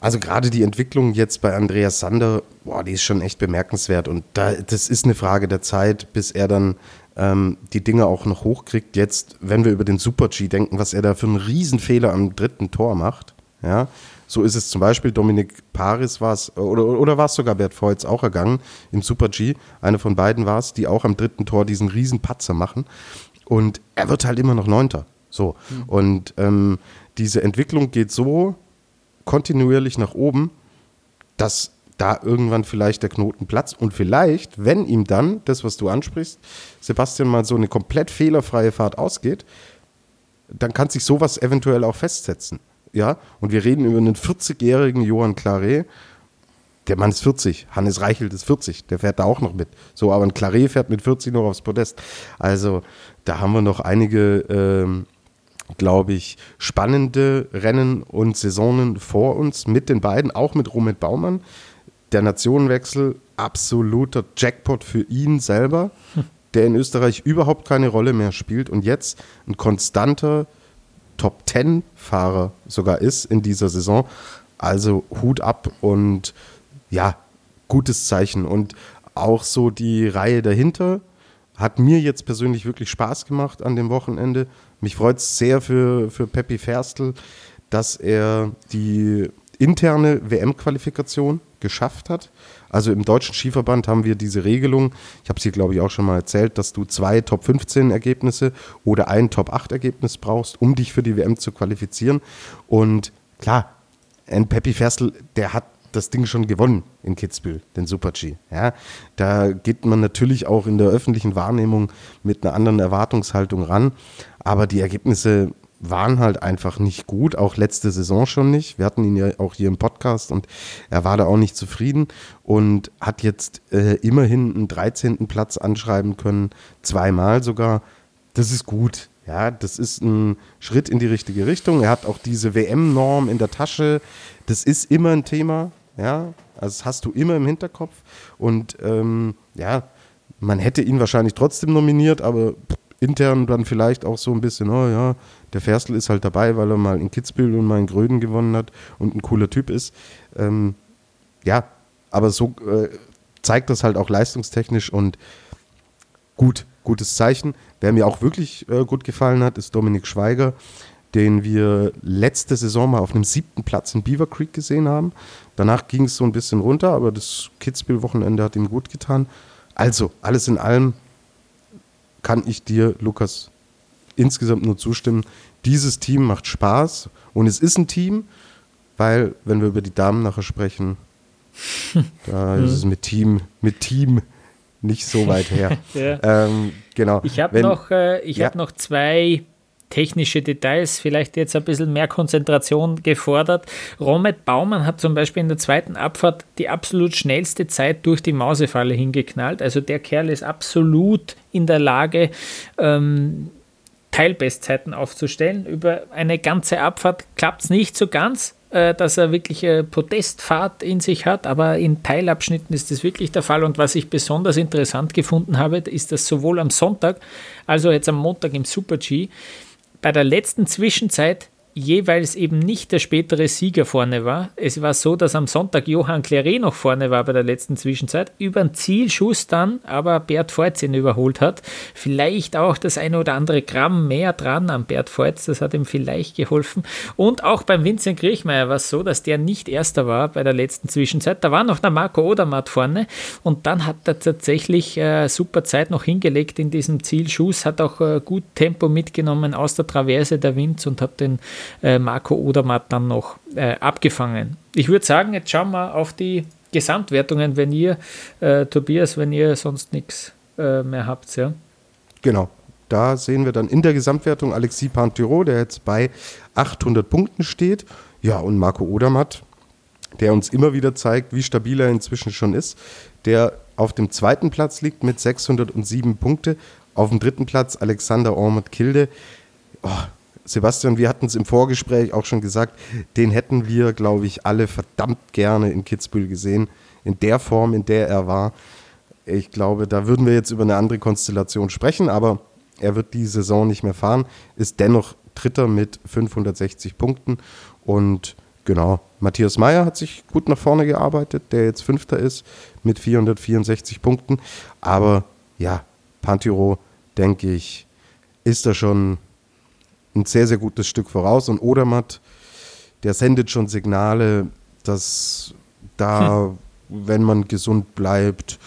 also gerade die Entwicklung jetzt bei Andreas Sander, boah, die ist schon echt bemerkenswert. Und da, das ist eine Frage der Zeit, bis er dann ähm, die Dinge auch noch hochkriegt. Jetzt, wenn wir über den Super-G denken, was er da für einen Riesenfehler am dritten Tor macht, ja, so ist es zum Beispiel, Dominik Paris war es, oder, oder war es sogar Bert Voits auch ergangen im Super-G, eine von beiden war es, die auch am dritten Tor diesen Riesenpatzer machen. Und er wird halt immer noch Neunter. So. Mhm. Und ähm, diese Entwicklung geht so kontinuierlich nach oben, dass da irgendwann vielleicht der Knoten platzt und vielleicht, wenn ihm dann, das was du ansprichst, Sebastian mal so eine komplett fehlerfreie Fahrt ausgeht, dann kann sich sowas eventuell auch festsetzen. Ja, und wir reden über einen 40-jährigen Johann Claret, der Mann ist 40, Hannes Reichelt ist 40, der fährt da auch noch mit. So, aber ein Claret fährt mit 40 noch aufs Podest. Also da haben wir noch einige, ähm, glaube ich, spannende Rennen und Saisonen vor uns mit den beiden, auch mit Romet Baumann. Der Nationenwechsel, absoluter Jackpot für ihn selber, der in Österreich überhaupt keine Rolle mehr spielt und jetzt ein konstanter Top-10-Fahrer sogar ist in dieser Saison. Also Hut ab und ja, gutes Zeichen. Und auch so die Reihe dahinter hat mir jetzt persönlich wirklich Spaß gemacht an dem Wochenende. Mich freut es sehr für, für Peppi Ferstl, dass er die interne WM-Qualifikation geschafft hat. Also im deutschen Skiverband haben wir diese Regelung, ich habe es hier glaube ich auch schon mal erzählt, dass du zwei Top 15 Ergebnisse oder ein Top 8 Ergebnis brauchst, um dich für die WM zu qualifizieren. Und klar, ein Peppi Ferstl, der hat das Ding schon gewonnen in Kitzbühel, den Super-G. Ja, da geht man natürlich auch in der öffentlichen Wahrnehmung mit einer anderen Erwartungshaltung ran. Aber die Ergebnisse waren halt einfach nicht gut, auch letzte Saison schon nicht. Wir hatten ihn ja auch hier im Podcast und er war da auch nicht zufrieden und hat jetzt äh, immerhin einen 13. Platz anschreiben können, zweimal sogar. Das ist gut. Ja, das ist ein Schritt in die richtige Richtung. Er hat auch diese WM-Norm in der Tasche. Das ist immer ein Thema. Ja, also das hast du immer im Hinterkopf. Und ähm, ja, man hätte ihn wahrscheinlich trotzdem nominiert, aber intern dann vielleicht auch so ein bisschen, oh ja, der Ferstl ist halt dabei, weil er mal in Kitzbühel und mal in Gröden gewonnen hat und ein cooler Typ ist. Ähm, ja, aber so äh, zeigt das halt auch leistungstechnisch und gut, gutes Zeichen. Wer mir auch wirklich äh, gut gefallen hat, ist Dominik Schweiger den wir letzte Saison mal auf einem siebten Platz in Beaver Creek gesehen haben. Danach ging es so ein bisschen runter, aber das Kitzbühel-Wochenende hat ihm gut getan. Also, alles in allem kann ich dir, Lukas, insgesamt nur zustimmen. Dieses Team macht Spaß und es ist ein Team, weil, wenn wir über die Damen nachher sprechen, (laughs) da ist es mit Team, mit Team nicht so weit her. (laughs) ja. ähm, genau. Ich habe noch, äh, ja. hab noch zwei technische Details, vielleicht jetzt ein bisschen mehr Konzentration gefordert. Romet Baumann hat zum Beispiel in der zweiten Abfahrt die absolut schnellste Zeit durch die Mausefalle hingeknallt. Also der Kerl ist absolut in der Lage, ähm, Teilbestzeiten aufzustellen. Über eine ganze Abfahrt klappt es nicht so ganz, äh, dass er wirklich eine Podestfahrt in sich hat, aber in Teilabschnitten ist das wirklich der Fall. Und was ich besonders interessant gefunden habe, ist, dass sowohl am Sonntag, also jetzt am Montag im Super G, bei der letzten Zwischenzeit jeweils eben nicht der spätere Sieger vorne war. Es war so, dass am Sonntag Johann Claret noch vorne war bei der letzten Zwischenzeit, über den Zielschuss dann aber Bert Voits ihn überholt hat. Vielleicht auch das eine oder andere Gramm mehr dran an Bert Voits, das hat ihm vielleicht geholfen. Und auch beim Vincent Griechmeier war es so, dass der nicht erster war bei der letzten Zwischenzeit. Da war noch der Marco Odermatt vorne und dann hat er tatsächlich äh, super Zeit noch hingelegt in diesem Zielschuss, hat auch äh, gut Tempo mitgenommen aus der Traverse der Winz und hat den äh, Marco Odermatt dann noch äh, abgefangen. Ich würde sagen, jetzt schauen wir auf die Gesamtwertungen, wenn ihr, äh, Tobias, wenn ihr sonst nichts äh, mehr habt. Ja? Genau. Da sehen wir dann in der Gesamtwertung Alexis Panturo, der jetzt bei 800 Punkten steht. Ja, und Marco Odermatt, der uns immer wieder zeigt, wie stabil er inzwischen schon ist, der auf dem zweiten Platz liegt mit 607 Punkte. Auf dem dritten Platz Alexander Ormond-Kilde. Oh, Sebastian, wir hatten es im Vorgespräch auch schon gesagt, den hätten wir, glaube ich, alle verdammt gerne in Kitzbühel gesehen, in der Form, in der er war. Ich glaube, da würden wir jetzt über eine andere Konstellation sprechen, aber er wird die Saison nicht mehr fahren, ist dennoch Dritter mit 560 Punkten und genau, Matthias Meyer hat sich gut nach vorne gearbeitet, der jetzt Fünfter ist mit 464 Punkten, aber ja, Pantiro, denke ich, ist da schon ein sehr, sehr gutes Stück voraus. Und Odermatt, der sendet schon Signale, dass da, hm. wenn man gesund bleibt,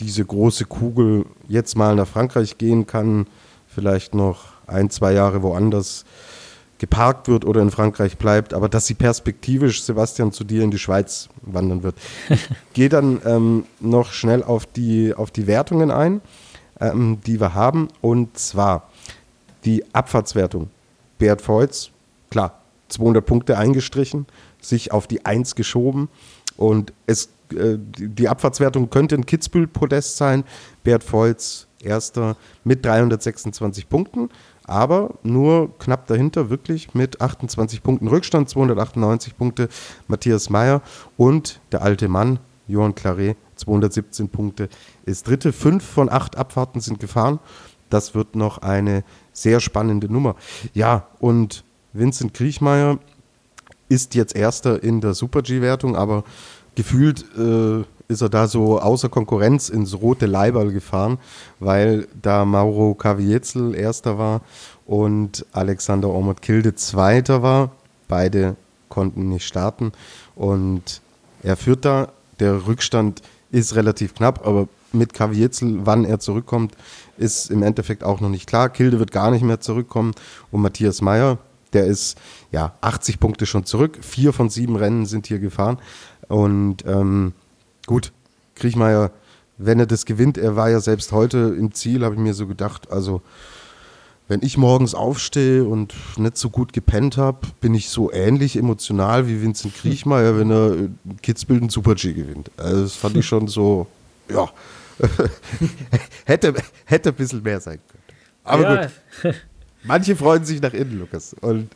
diese große Kugel jetzt mal nach Frankreich gehen kann, vielleicht noch ein, zwei Jahre woanders geparkt wird oder in Frankreich bleibt, aber dass sie perspektivisch, Sebastian, zu dir in die Schweiz wandern wird. Ich (laughs) gehe dann ähm, noch schnell auf die, auf die Wertungen ein, ähm, die wir haben, und zwar die Abfahrtswertung. Bert Voits, klar, 200 Punkte eingestrichen, sich auf die 1 geschoben. Und es äh, die Abfahrtswertung könnte ein Kitzbühel-Podest sein. Bert Volz, erster mit 326 Punkten, aber nur knapp dahinter, wirklich mit 28 Punkten Rückstand, 298 Punkte Matthias Meyer und der alte Mann, Johann Claret, 217 Punkte, ist dritte. Fünf von acht Abfahrten sind gefahren. Das wird noch eine sehr spannende Nummer. Ja, und Vincent Kriechmeier ist jetzt Erster in der Super-G-Wertung, aber gefühlt äh, ist er da so außer Konkurrenz ins rote Leiberl gefahren, weil da Mauro Kaviezel Erster war und Alexander Ormond Kilde Zweiter war. Beide konnten nicht starten und er führt da. Der Rückstand ist relativ knapp, aber mit Kaviezel, wann er zurückkommt, ist im Endeffekt auch noch nicht klar. Kilde wird gar nicht mehr zurückkommen und Matthias Meyer, der ist ja 80 Punkte schon zurück. Vier von sieben Rennen sind hier gefahren und ähm, gut, Kriechmeier, wenn er das gewinnt, er war ja selbst heute im Ziel, habe ich mir so gedacht, also wenn ich morgens aufstehe und nicht so gut gepennt habe, bin ich so ähnlich emotional wie Vincent Kriechmeier, wenn er Kitzbild ein Super-G gewinnt. Also das fand ich schon so, ja, (laughs) hätte, hätte ein bisschen mehr sein können. Aber ja. gut. Manche freuen sich nach innen, Lukas. Und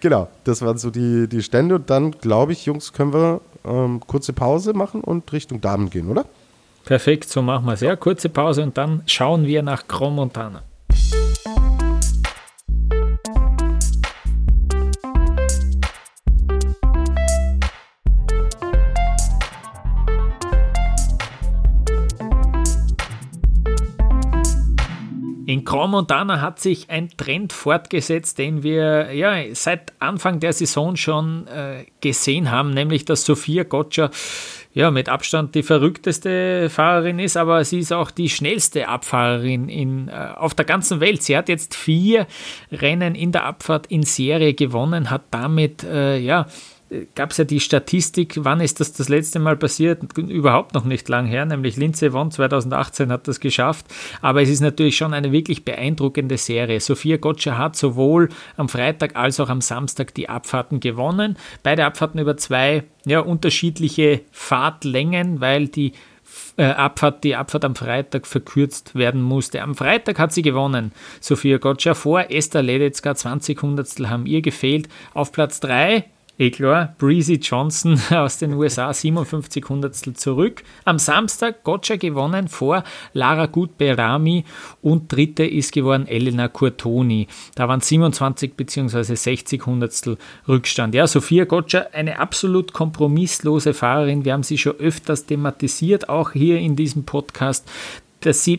genau, das waren so die, die Stände. Und dann, glaube ich, Jungs, können wir ähm, kurze Pause machen und Richtung Damen gehen, oder? Perfekt, so machen wir es. Ja, kurze Pause und dann schauen wir nach Cromontana. In Grand Montana hat sich ein Trend fortgesetzt, den wir ja seit Anfang der Saison schon äh, gesehen haben, nämlich dass Sophia Gotcha ja mit Abstand die verrückteste Fahrerin ist, aber sie ist auch die schnellste Abfahrerin in, äh, auf der ganzen Welt. Sie hat jetzt vier Rennen in der Abfahrt in Serie gewonnen, hat damit äh, ja gab es ja die Statistik, wann ist das das letzte Mal passiert? Überhaupt noch nicht lang her, nämlich Linze Won 2018 hat das geschafft. Aber es ist natürlich schon eine wirklich beeindruckende Serie. Sophia Gotcha hat sowohl am Freitag als auch am Samstag die Abfahrten gewonnen. Beide Abfahrten über zwei ja, unterschiedliche Fahrtlängen, weil die äh, Abfahrt, die Abfahrt am Freitag verkürzt werden musste. Am Freitag hat sie gewonnen, Sophia Gotcha vor Esther Ledetzka, 20 Hundertstel haben ihr gefehlt. Auf Platz 3 Eh klar, Breezy Johnson (laughs) aus den USA 57 Hundertstel zurück. Am Samstag Gotcha gewonnen vor Lara Gut-Berami und dritte ist geworden Elena Curtoni. Da waren 27 bzw. 60 Hundertstel Rückstand. Ja, Sophia Gotcha, eine absolut kompromisslose Fahrerin. Wir haben sie schon öfters thematisiert, auch hier in diesem Podcast, dass sie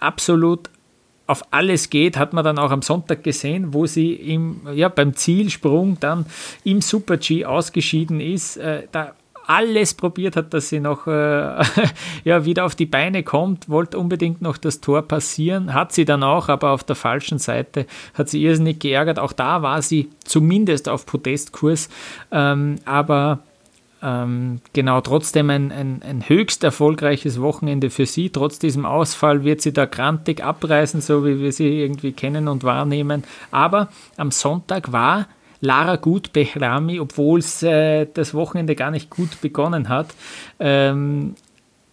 absolut auf alles geht, hat man dann auch am Sonntag gesehen, wo sie im, ja, beim Zielsprung dann im Super-G ausgeschieden ist. Äh, da alles probiert hat, dass sie noch äh, (laughs) ja, wieder auf die Beine kommt, wollte unbedingt noch das Tor passieren, hat sie dann auch, aber auf der falschen Seite hat sie irrsinnig geärgert. Auch da war sie zumindest auf Podestkurs, ähm, aber ähm, genau, trotzdem ein, ein, ein, höchst erfolgreiches Wochenende für sie. Trotz diesem Ausfall wird sie da grantig abreißen, so wie wir sie irgendwie kennen und wahrnehmen. Aber am Sonntag war Lara Gut Behrami, obwohl es äh, das Wochenende gar nicht gut begonnen hat, ähm,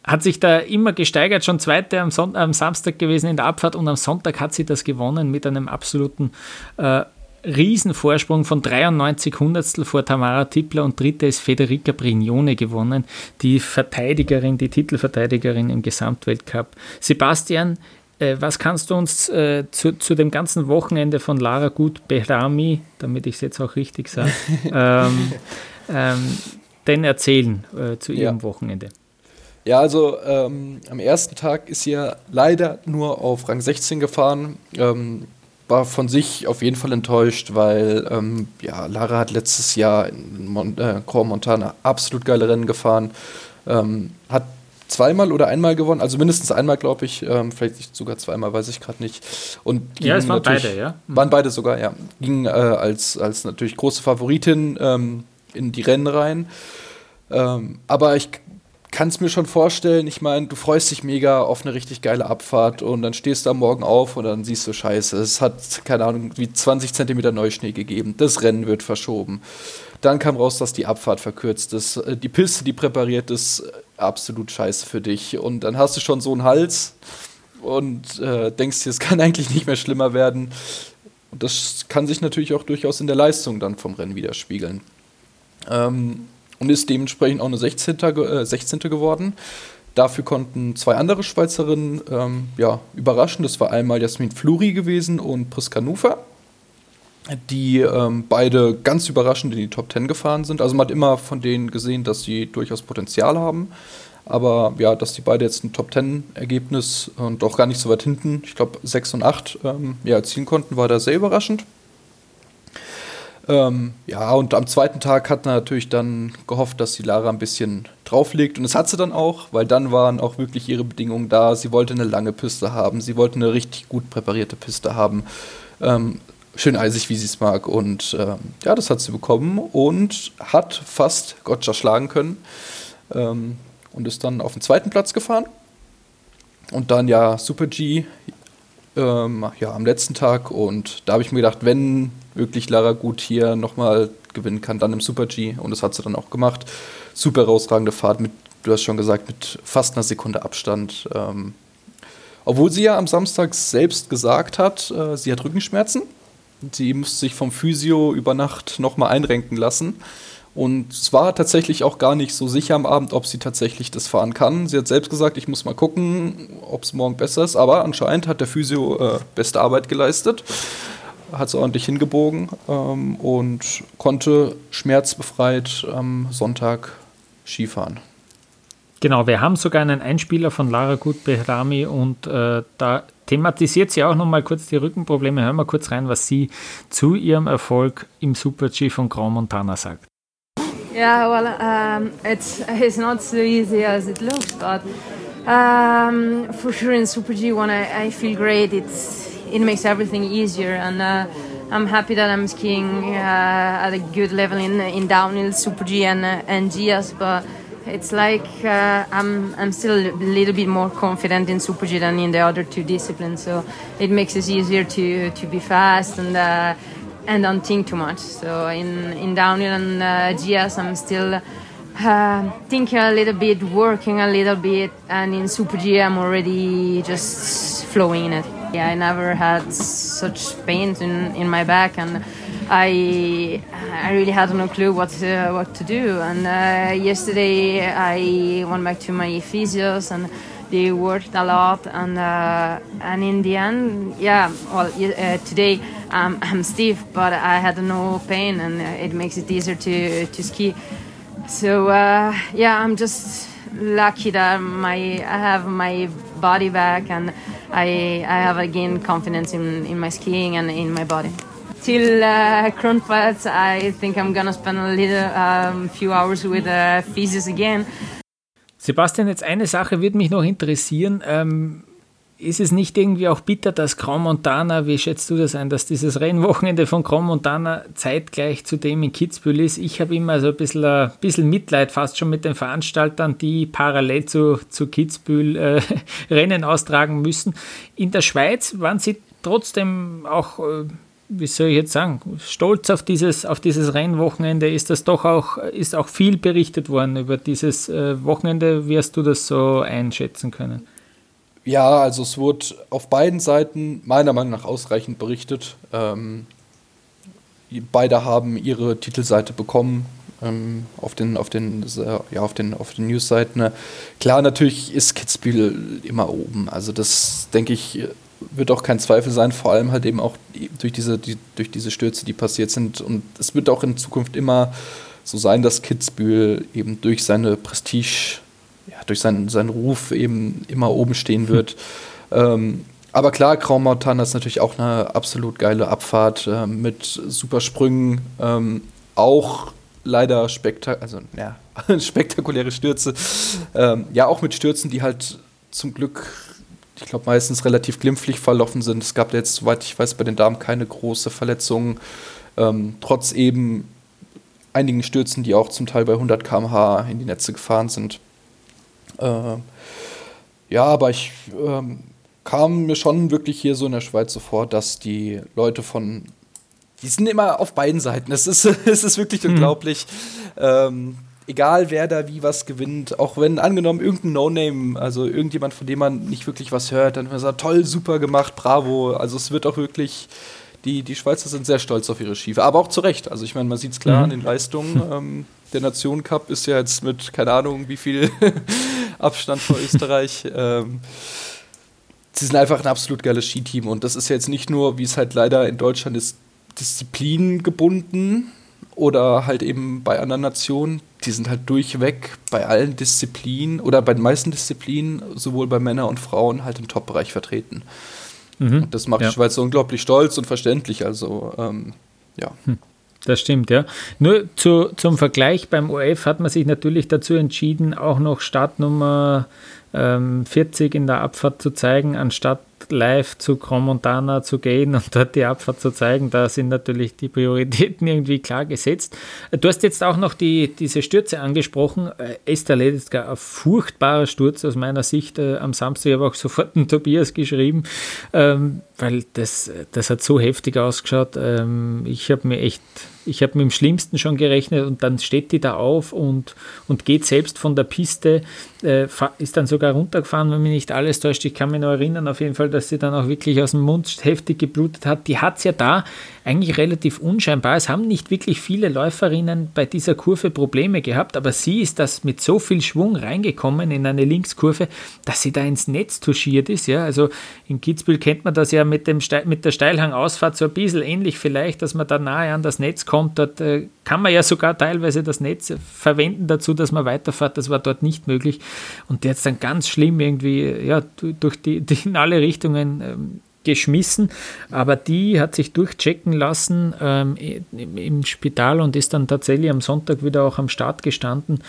hat sich da immer gesteigert, schon zweite am, Son am, Samstag gewesen in der Abfahrt und am Sonntag hat sie das gewonnen mit einem absoluten äh, Riesenvorsprung von 93 Hundertstel vor Tamara Tippler und dritte ist Federica Brignone gewonnen, die Verteidigerin, die Titelverteidigerin im Gesamtweltcup. Sebastian, äh, was kannst du uns äh, zu, zu, dem ganzen Wochenende von Lara Gut Behrami, damit ich es jetzt auch richtig sage, (laughs) ähm, ähm, denn erzählen äh, zu ihrem ja. Wochenende? Ja, also ähm, am ersten Tag ist sie ja leider nur auf Rang 16 gefahren. Ähm, war von sich auf jeden Fall enttäuscht, weil ähm, ja, Lara hat letztes Jahr in Mon äh, Core Montana absolut geile Rennen gefahren. Ähm, hat zweimal oder einmal gewonnen, also mindestens einmal, glaube ich, ähm, vielleicht sogar zweimal, weiß ich gerade nicht. Und ja, es waren beide, ja. Mhm. Waren beide sogar, ja. Ging äh, als, als natürlich große Favoritin ähm, in die Rennen rein. Ähm, aber ich kann es mir schon vorstellen. Ich meine, du freust dich mega auf eine richtig geile Abfahrt und dann stehst du am Morgen auf und dann siehst du Scheiße. Es hat, keine Ahnung, wie 20 Zentimeter Neuschnee gegeben. Das Rennen wird verschoben. Dann kam raus, dass die Abfahrt verkürzt ist. Äh, die Piste, die präpariert ist, absolut scheiße für dich. Und dann hast du schon so einen Hals und äh, denkst dir, es kann (laughs) eigentlich nicht mehr schlimmer werden. Und das kann sich natürlich auch durchaus in der Leistung dann vom Rennen widerspiegeln. Ähm, und ist dementsprechend auch eine 16. Äh, 16. geworden. Dafür konnten zwei andere Schweizerinnen ähm, ja, überraschen. Das war einmal Jasmin Fluri gewesen und Priska Nufer, die ähm, beide ganz überraschend in die Top 10 gefahren sind. Also man hat immer von denen gesehen, dass sie durchaus Potenzial haben. Aber ja, dass die beide jetzt ein Top 10 Ergebnis und auch gar nicht so weit hinten, ich glaube 6 und 8, ähm, ja, erzielen konnten, war da sehr überraschend. Ähm, ja, und am zweiten Tag hat man natürlich dann gehofft, dass die Lara ein bisschen drauflegt. Und das hat sie dann auch, weil dann waren auch wirklich ihre Bedingungen da. Sie wollte eine lange Piste haben, sie wollte eine richtig gut präparierte Piste haben. Ähm, schön eisig, wie sie es mag. Und ähm, ja, das hat sie bekommen und hat fast Gotcha schlagen können. Ähm, und ist dann auf den zweiten Platz gefahren. Und dann ja Super G ähm, ja, am letzten Tag. Und da habe ich mir gedacht, wenn wirklich Lara Gut hier nochmal gewinnen kann, dann im Super G. Und das hat sie dann auch gemacht. Super herausragende Fahrt mit, du hast schon gesagt, mit fast einer Sekunde Abstand. Ähm, obwohl sie ja am Samstag selbst gesagt hat, äh, sie hat Rückenschmerzen. Sie musste sich vom Physio über Nacht nochmal einrenken lassen. Und es war tatsächlich auch gar nicht so sicher am Abend, ob sie tatsächlich das fahren kann. Sie hat selbst gesagt, ich muss mal gucken, ob es morgen besser ist. Aber anscheinend hat der Physio äh, beste Arbeit geleistet, hat es ordentlich hingebogen ähm, und konnte schmerzbefreit am Sonntag Skifahren. Genau, wir haben sogar einen Einspieler von Lara Gut-Behrami und äh, da thematisiert sie auch nochmal kurz die Rückenprobleme. Hören wir kurz rein, was sie zu ihrem Erfolg im Super-G von Grand Montana sagt. Yeah, well, um, it's it's not so easy as it looks, but um, for sure in Super G when I, I, feel great, it's it makes everything easier, and uh, I'm happy that I'm skiing uh, at a good level in in downhill Super G and uh, and GS, but it's like uh, I'm I'm still a little bit more confident in Super G than in the other two disciplines, so it makes it easier to to be fast and uh, and don't think too much. So in in downhill and GS, I'm still uh, thinking a little bit, working a little bit, and in Super G, I'm already just flowing in it. Yeah, I never had such pains in, in my back, and I I really had no clue what to, what to do. And uh, yesterday, I went back to my physios and they worked a lot and uh, and in the end yeah well uh, today um, I'm stiff but I had no pain and it makes it easier to to ski so uh, yeah I'm just lucky that my I have my body back and I I have again confidence in, in my skiing and in my body till uh, Kronplatz, I think I'm gonna spend a little um, few hours with uh, physios again Sebastian, jetzt eine Sache würde mich noch interessieren. Ähm, ist es nicht irgendwie auch bitter, dass Grand Montana, wie schätzt du das ein, dass dieses Rennwochenende von Grand Montana zeitgleich zu dem in Kitzbühel ist? Ich habe immer so ein bisschen, ein bisschen Mitleid fast schon mit den Veranstaltern, die parallel zu, zu Kitzbühel äh, (laughs) Rennen austragen müssen. In der Schweiz waren sie trotzdem auch äh, wie soll ich jetzt sagen, stolz auf dieses, auf dieses Rennwochenende ist das doch auch, ist auch viel berichtet worden über dieses äh, Wochenende. Wie hast du das so einschätzen können? Ja, also es wurde auf beiden Seiten meiner Meinung nach ausreichend berichtet. Ähm, beide haben ihre Titelseite bekommen ähm, auf den, auf den, ja, auf den, auf den Newsseiten. Klar, natürlich ist Kitzbühel immer oben. Also das denke ich wird auch kein Zweifel sein, vor allem halt eben auch durch diese, die, durch diese Stürze, die passiert sind. Und es wird auch in Zukunft immer so sein, dass Kitzbühel eben durch seine Prestige, ja, durch seinen, seinen Ruf eben immer oben stehen wird. ähm, aber klar, Graumontana ist natürlich auch eine absolut geile Abfahrt äh, mit super Sprüngen. Ähm, auch leider spektak also, ja, (laughs) spektakuläre Stürze. Ähm, ja, auch mit Stürzen, die halt zum Glück ich glaube, meistens relativ glimpflich verlaufen sind. Es gab jetzt, soweit ich weiß, bei den Damen keine große Verletzungen. Ähm, trotz eben einigen Stürzen, die auch zum Teil bei 100 km/h in die Netze gefahren sind. Äh, ja, aber ich ähm, kam mir schon wirklich hier so in der Schweiz so vor, dass die Leute von. Die sind immer auf beiden Seiten. Es ist, (laughs) es ist wirklich mhm. unglaublich. Ähm, egal wer da wie was gewinnt, auch wenn angenommen irgendein No-Name, also irgendjemand, von dem man nicht wirklich was hört, dann wird er toll, super gemacht, bravo. Also es wird auch wirklich, die, die Schweizer sind sehr stolz auf ihre Schiefe, aber auch zu Recht. Also ich meine, man sieht es klar mhm. an den Leistungen. Ähm, der Nation Cup ist ja jetzt mit, keine Ahnung, wie viel (laughs) Abstand vor Österreich. (laughs) Ähm, sie sind einfach ein absolut geiles Skiteam und das ist jetzt nicht nur, wie es halt leider in Deutschland ist, Disziplin gebunden oder halt eben bei anderen Nationen, die sind halt durchweg bei allen Disziplinen oder bei den meisten Disziplinen, sowohl bei Männern und Frauen, halt im Top-Bereich vertreten. Mhm. Und das macht ja. die Schweiz so unglaublich stolz und verständlich. Also, ähm, ja. Hm. Das stimmt, ja. Nur zu, zum Vergleich beim OF hat man sich natürlich dazu entschieden, auch noch Startnummer ähm, 40 in der Abfahrt zu zeigen, anstatt live zu Cromontana zu gehen und dort die Abfahrt zu zeigen. Da sind natürlich die Prioritäten irgendwie klar gesetzt. Du hast jetzt auch noch die, diese Stürze angesprochen. Äh, Esther Ledetzka, ein furchtbarer Sturz aus meiner Sicht äh, am Samstag. Ich habe auch sofort einen Tobias geschrieben, ähm, weil das, das hat so heftig ausgeschaut. Ähm, ich habe mir echt ich habe mit dem Schlimmsten schon gerechnet und dann steht die da auf und, und geht selbst von der Piste, äh, ist dann sogar runtergefahren, wenn mich nicht alles täuscht. Ich kann mich noch erinnern, auf jeden Fall, dass sie dann auch wirklich aus dem Mund heftig geblutet hat. Die hat es ja da eigentlich relativ unscheinbar. Es haben nicht wirklich viele Läuferinnen bei dieser Kurve Probleme gehabt, aber sie ist das mit so viel Schwung reingekommen in eine Linkskurve, dass sie da ins Netz touchiert ist. Ja? Also in Kitzbühel kennt man das ja mit, dem mit der Steilhangausfahrt so ein bisschen ähnlich vielleicht, dass man da nahe an das Netz kommt. Dort äh, kann man ja sogar teilweise das Netz verwenden dazu, dass man weiterfährt. Das war dort nicht möglich. Und jetzt dann ganz schlimm irgendwie ja, durch die, die in alle Richtungen ähm, geschmissen, aber die hat sich durchchecken lassen ähm, im Spital und ist dann tatsächlich am Sonntag wieder auch am Start gestanden.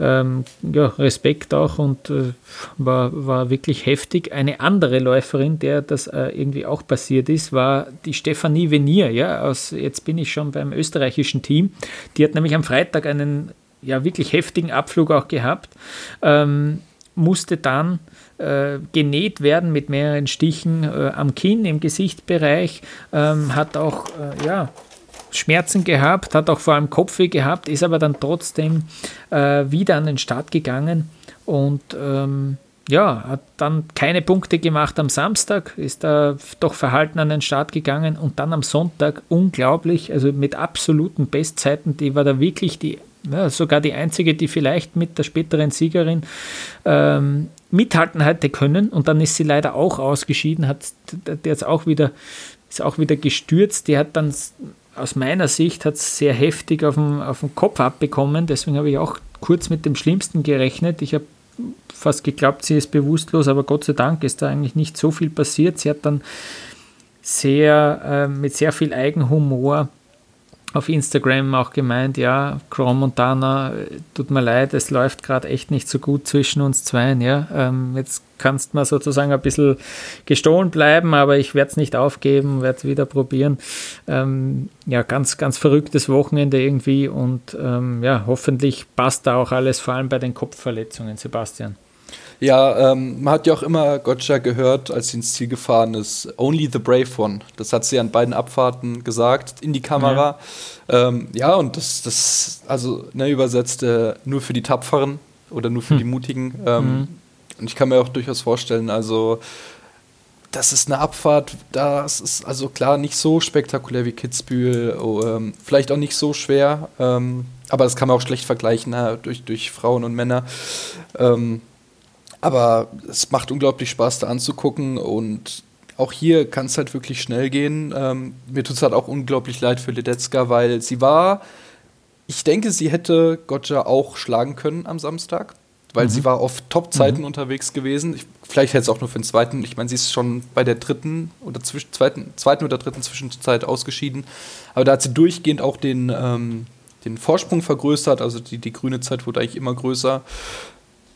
Ähm, ja, Respekt auch und äh, war, war wirklich heftig. Eine andere Läuferin, der das äh, irgendwie auch passiert ist, war die Stefanie Venier. Ja, aus, jetzt bin ich schon beim österreichischen Team. Die hat nämlich am Freitag einen ja, wirklich heftigen Abflug auch gehabt, ähm, musste dann äh, genäht werden mit mehreren Stichen äh, am Kinn, im Gesichtsbereich, ähm, hat auch äh, ja, Schmerzen gehabt, hat auch vor allem Kopfweh gehabt, ist aber dann trotzdem äh, wieder an den Start gegangen und ähm, ja, hat dann keine Punkte gemacht am Samstag, ist da doch verhalten an den Start gegangen und dann am Sonntag unglaublich, also mit absoluten Bestzeiten, die war da wirklich die, ja, sogar die einzige, die vielleicht mit der späteren Siegerin ähm, mithalten hätte können und dann ist sie leider auch ausgeschieden, hat der jetzt auch wieder, ist auch wieder gestürzt. Die hat dann aus meiner Sicht hat sehr heftig auf den, auf den Kopf abbekommen, deswegen habe ich auch kurz mit dem Schlimmsten gerechnet. Ich habe fast geglaubt, sie ist bewusstlos, aber Gott sei Dank ist da eigentlich nicht so viel passiert. Sie hat dann sehr, äh, mit sehr viel Eigenhumor auf Instagram auch gemeint, ja, Chrome Montana, tut mir leid, es läuft gerade echt nicht so gut zwischen uns zweien, ja. Ähm, jetzt kannst du mal sozusagen ein bisschen gestohlen bleiben, aber ich werde es nicht aufgeben, werde es wieder probieren. Ähm, ja, ganz, ganz verrücktes Wochenende irgendwie und ähm, ja, hoffentlich passt da auch alles, vor allem bei den Kopfverletzungen, Sebastian. Ja, ähm, man hat ja auch immer Gotcha gehört, als sie ins Ziel gefahren ist. Only the brave one. Das hat sie an beiden Abfahrten gesagt in die Kamera. Ja, ähm, ja und das, das, also ne, übersetzt äh, nur für die Tapferen oder nur für hm. die Mutigen. Ähm, mhm. Und ich kann mir auch durchaus vorstellen, also das ist eine Abfahrt, das ist also klar nicht so spektakulär wie Kitzbühel, oh, ähm, vielleicht auch nicht so schwer, ähm, aber das kann man auch schlecht vergleichen na, durch, durch Frauen und Männer. Ähm, aber es macht unglaublich Spaß, da anzugucken und auch hier kann es halt wirklich schnell gehen. Ähm, mir tut es halt auch unglaublich leid für Ledetzka, weil sie war, ich denke, sie hätte Gotcha auch schlagen können am Samstag, weil mhm. sie war auf Top-Zeiten mhm. unterwegs gewesen. Ich, vielleicht hätte es auch nur für den zweiten. Ich meine, sie ist schon bei der dritten oder zwischen, zweiten, zweiten oder dritten Zwischenzeit ausgeschieden. Aber da hat sie durchgehend auch den, ähm, den Vorsprung vergrößert. Also die, die grüne Zeit wurde eigentlich immer größer.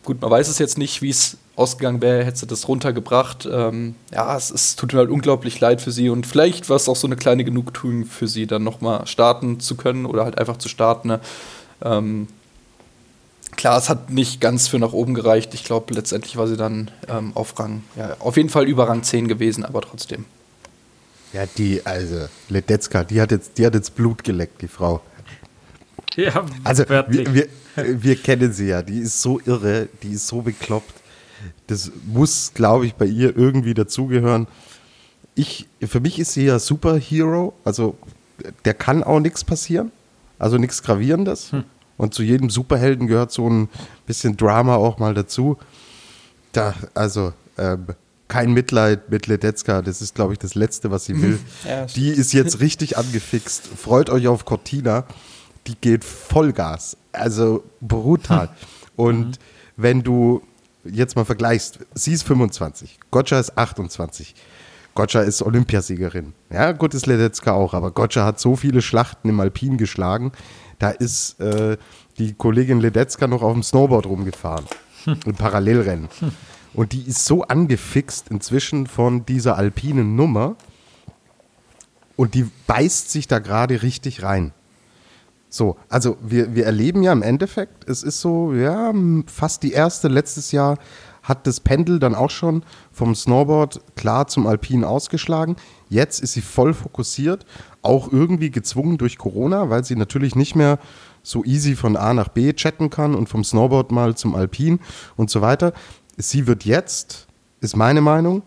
Gut, man weiß es jetzt nicht, wie es ausgegangen wäre, hätte sie das runtergebracht. Ähm, ja, es, es, tut mir halt unglaublich leid für sie und vielleicht war es auch so eine kleine Genugtuung für sie, dann nochmal starten zu können oder halt einfach zu starten. Ne? Ähm, klar, es hat nicht ganz für nach oben gereicht. Ich glaube, letztendlich war sie dann ähm, auf Rang, ja, auf jeden Fall über Rang 10 gewesen, aber trotzdem. Ja, die, also, Ledetzka, die hat jetzt, die hat jetzt Blut geleckt, die Frau. (laughs) ja, also wir, wir, wir, kennen sie ja, die ist so irre, die ist so bekloppt. Das muss, glaube ich, bei ihr irgendwie dazugehören. Ich, für mich ist sie ja Superhero, also der kann auch nichts passieren, also nichts Gravierendes. Hm. Und zu jedem Superhelden gehört so ein bisschen Drama auch mal dazu. Da, also, ähm, kein Mitleid mit Ledetzka, das ist, glaube ich, das Letzte, was sie will. Ja, die ist jetzt richtig angefixt. Freut euch auf Cortina. Die geht Vollgas. Also brutal. (laughs) Und mhm. wenn du jetzt mal vergleichst, sie ist 25, Gotcha ist 28. Gotcha ist Olympiasiegerin. Ja, gut ist Ledetzka auch, aber Gotcha hat so viele Schlachten im Alpin geschlagen. Da ist äh, die Kollegin Ledetzka noch auf dem Snowboard rumgefahren. Hm. (laughs) Im Parallelrennen. Hm. Und die ist so angefixt inzwischen von dieser alpinen Nummer. Und die beißt sich da gerade richtig rein. So, also wir, wir erleben ja im Endeffekt, es ist so, ja, fast die erste letztes Jahr hat das Pendel dann auch schon vom Snowboard klar zum Alpin ausgeschlagen. Jetzt ist sie voll fokussiert, auch irgendwie gezwungen durch Corona, weil sie natürlich nicht mehr so easy von A nach B chatten kann und vom Snowboard mal zum Alpin und so weiter sie wird jetzt, ist meine Meinung,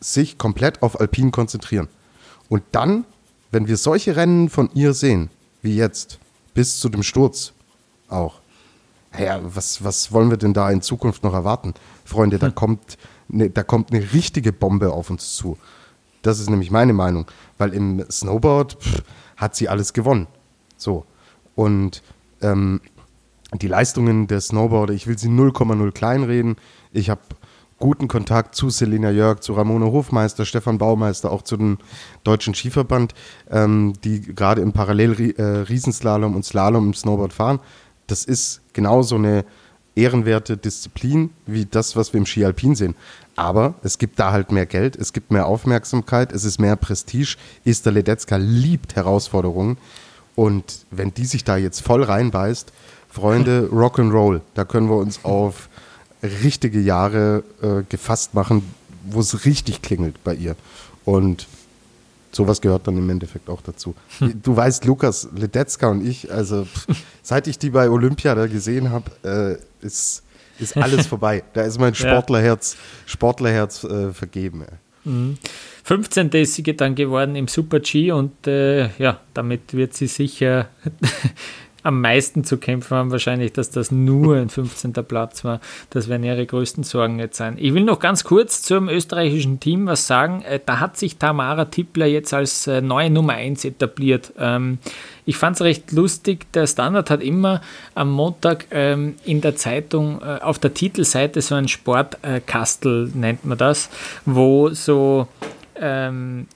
sich komplett auf Alpin konzentrieren. Und dann, wenn wir solche Rennen von ihr sehen, wie jetzt, bis zu dem Sturz auch, naja, was, was wollen wir denn da in Zukunft noch erwarten? Freunde, da, hm. kommt ne, da kommt eine richtige Bombe auf uns zu. Das ist nämlich meine Meinung, weil im Snowboard pff, hat sie alles gewonnen. So. Und ähm, die Leistungen der Snowboarder, ich will sie 0,0 kleinreden. Ich habe guten Kontakt zu Selina Jörg, zu Ramona Hofmeister, Stefan Baumeister, auch zu dem Deutschen Skiverband, ähm, die gerade im Parallel äh, Riesenslalom und Slalom im Snowboard fahren. Das ist genauso eine ehrenwerte Disziplin wie das, was wir im Ski Alpin sehen. Aber es gibt da halt mehr Geld, es gibt mehr Aufmerksamkeit, es ist mehr Prestige. Esther Ledetzka liebt Herausforderungen. Und wenn die sich da jetzt voll reinbeißt, Freunde, (laughs) Rock'n'Roll. Da können wir uns auf richtige Jahre äh, gefasst machen, wo es richtig klingelt bei ihr. Und sowas gehört dann im Endeffekt auch dazu. Hm. Du weißt, Lukas Ledetzka und ich, also (laughs) seit ich die bei Olympia da gesehen habe, äh, ist, ist alles (laughs) vorbei. Da ist mein Sportlerherz, Sportlerherz äh, vergeben. Mhm. 15. ist sie dann geworden im Super G und äh, ja, damit wird sie sicher am meisten zu kämpfen haben, wahrscheinlich, dass das nur ein 15. Platz war. Das werden ihre größten Sorgen jetzt sein. Ich will noch ganz kurz zum österreichischen Team was sagen. Äh, da hat sich Tamara Tippler jetzt als äh, neue Nummer 1 etabliert. Ähm, ich fand es recht lustig. Der Standard hat immer am Montag ähm, in der Zeitung äh, auf der Titelseite so ein Sportkastel, nennt man das, wo so ähm,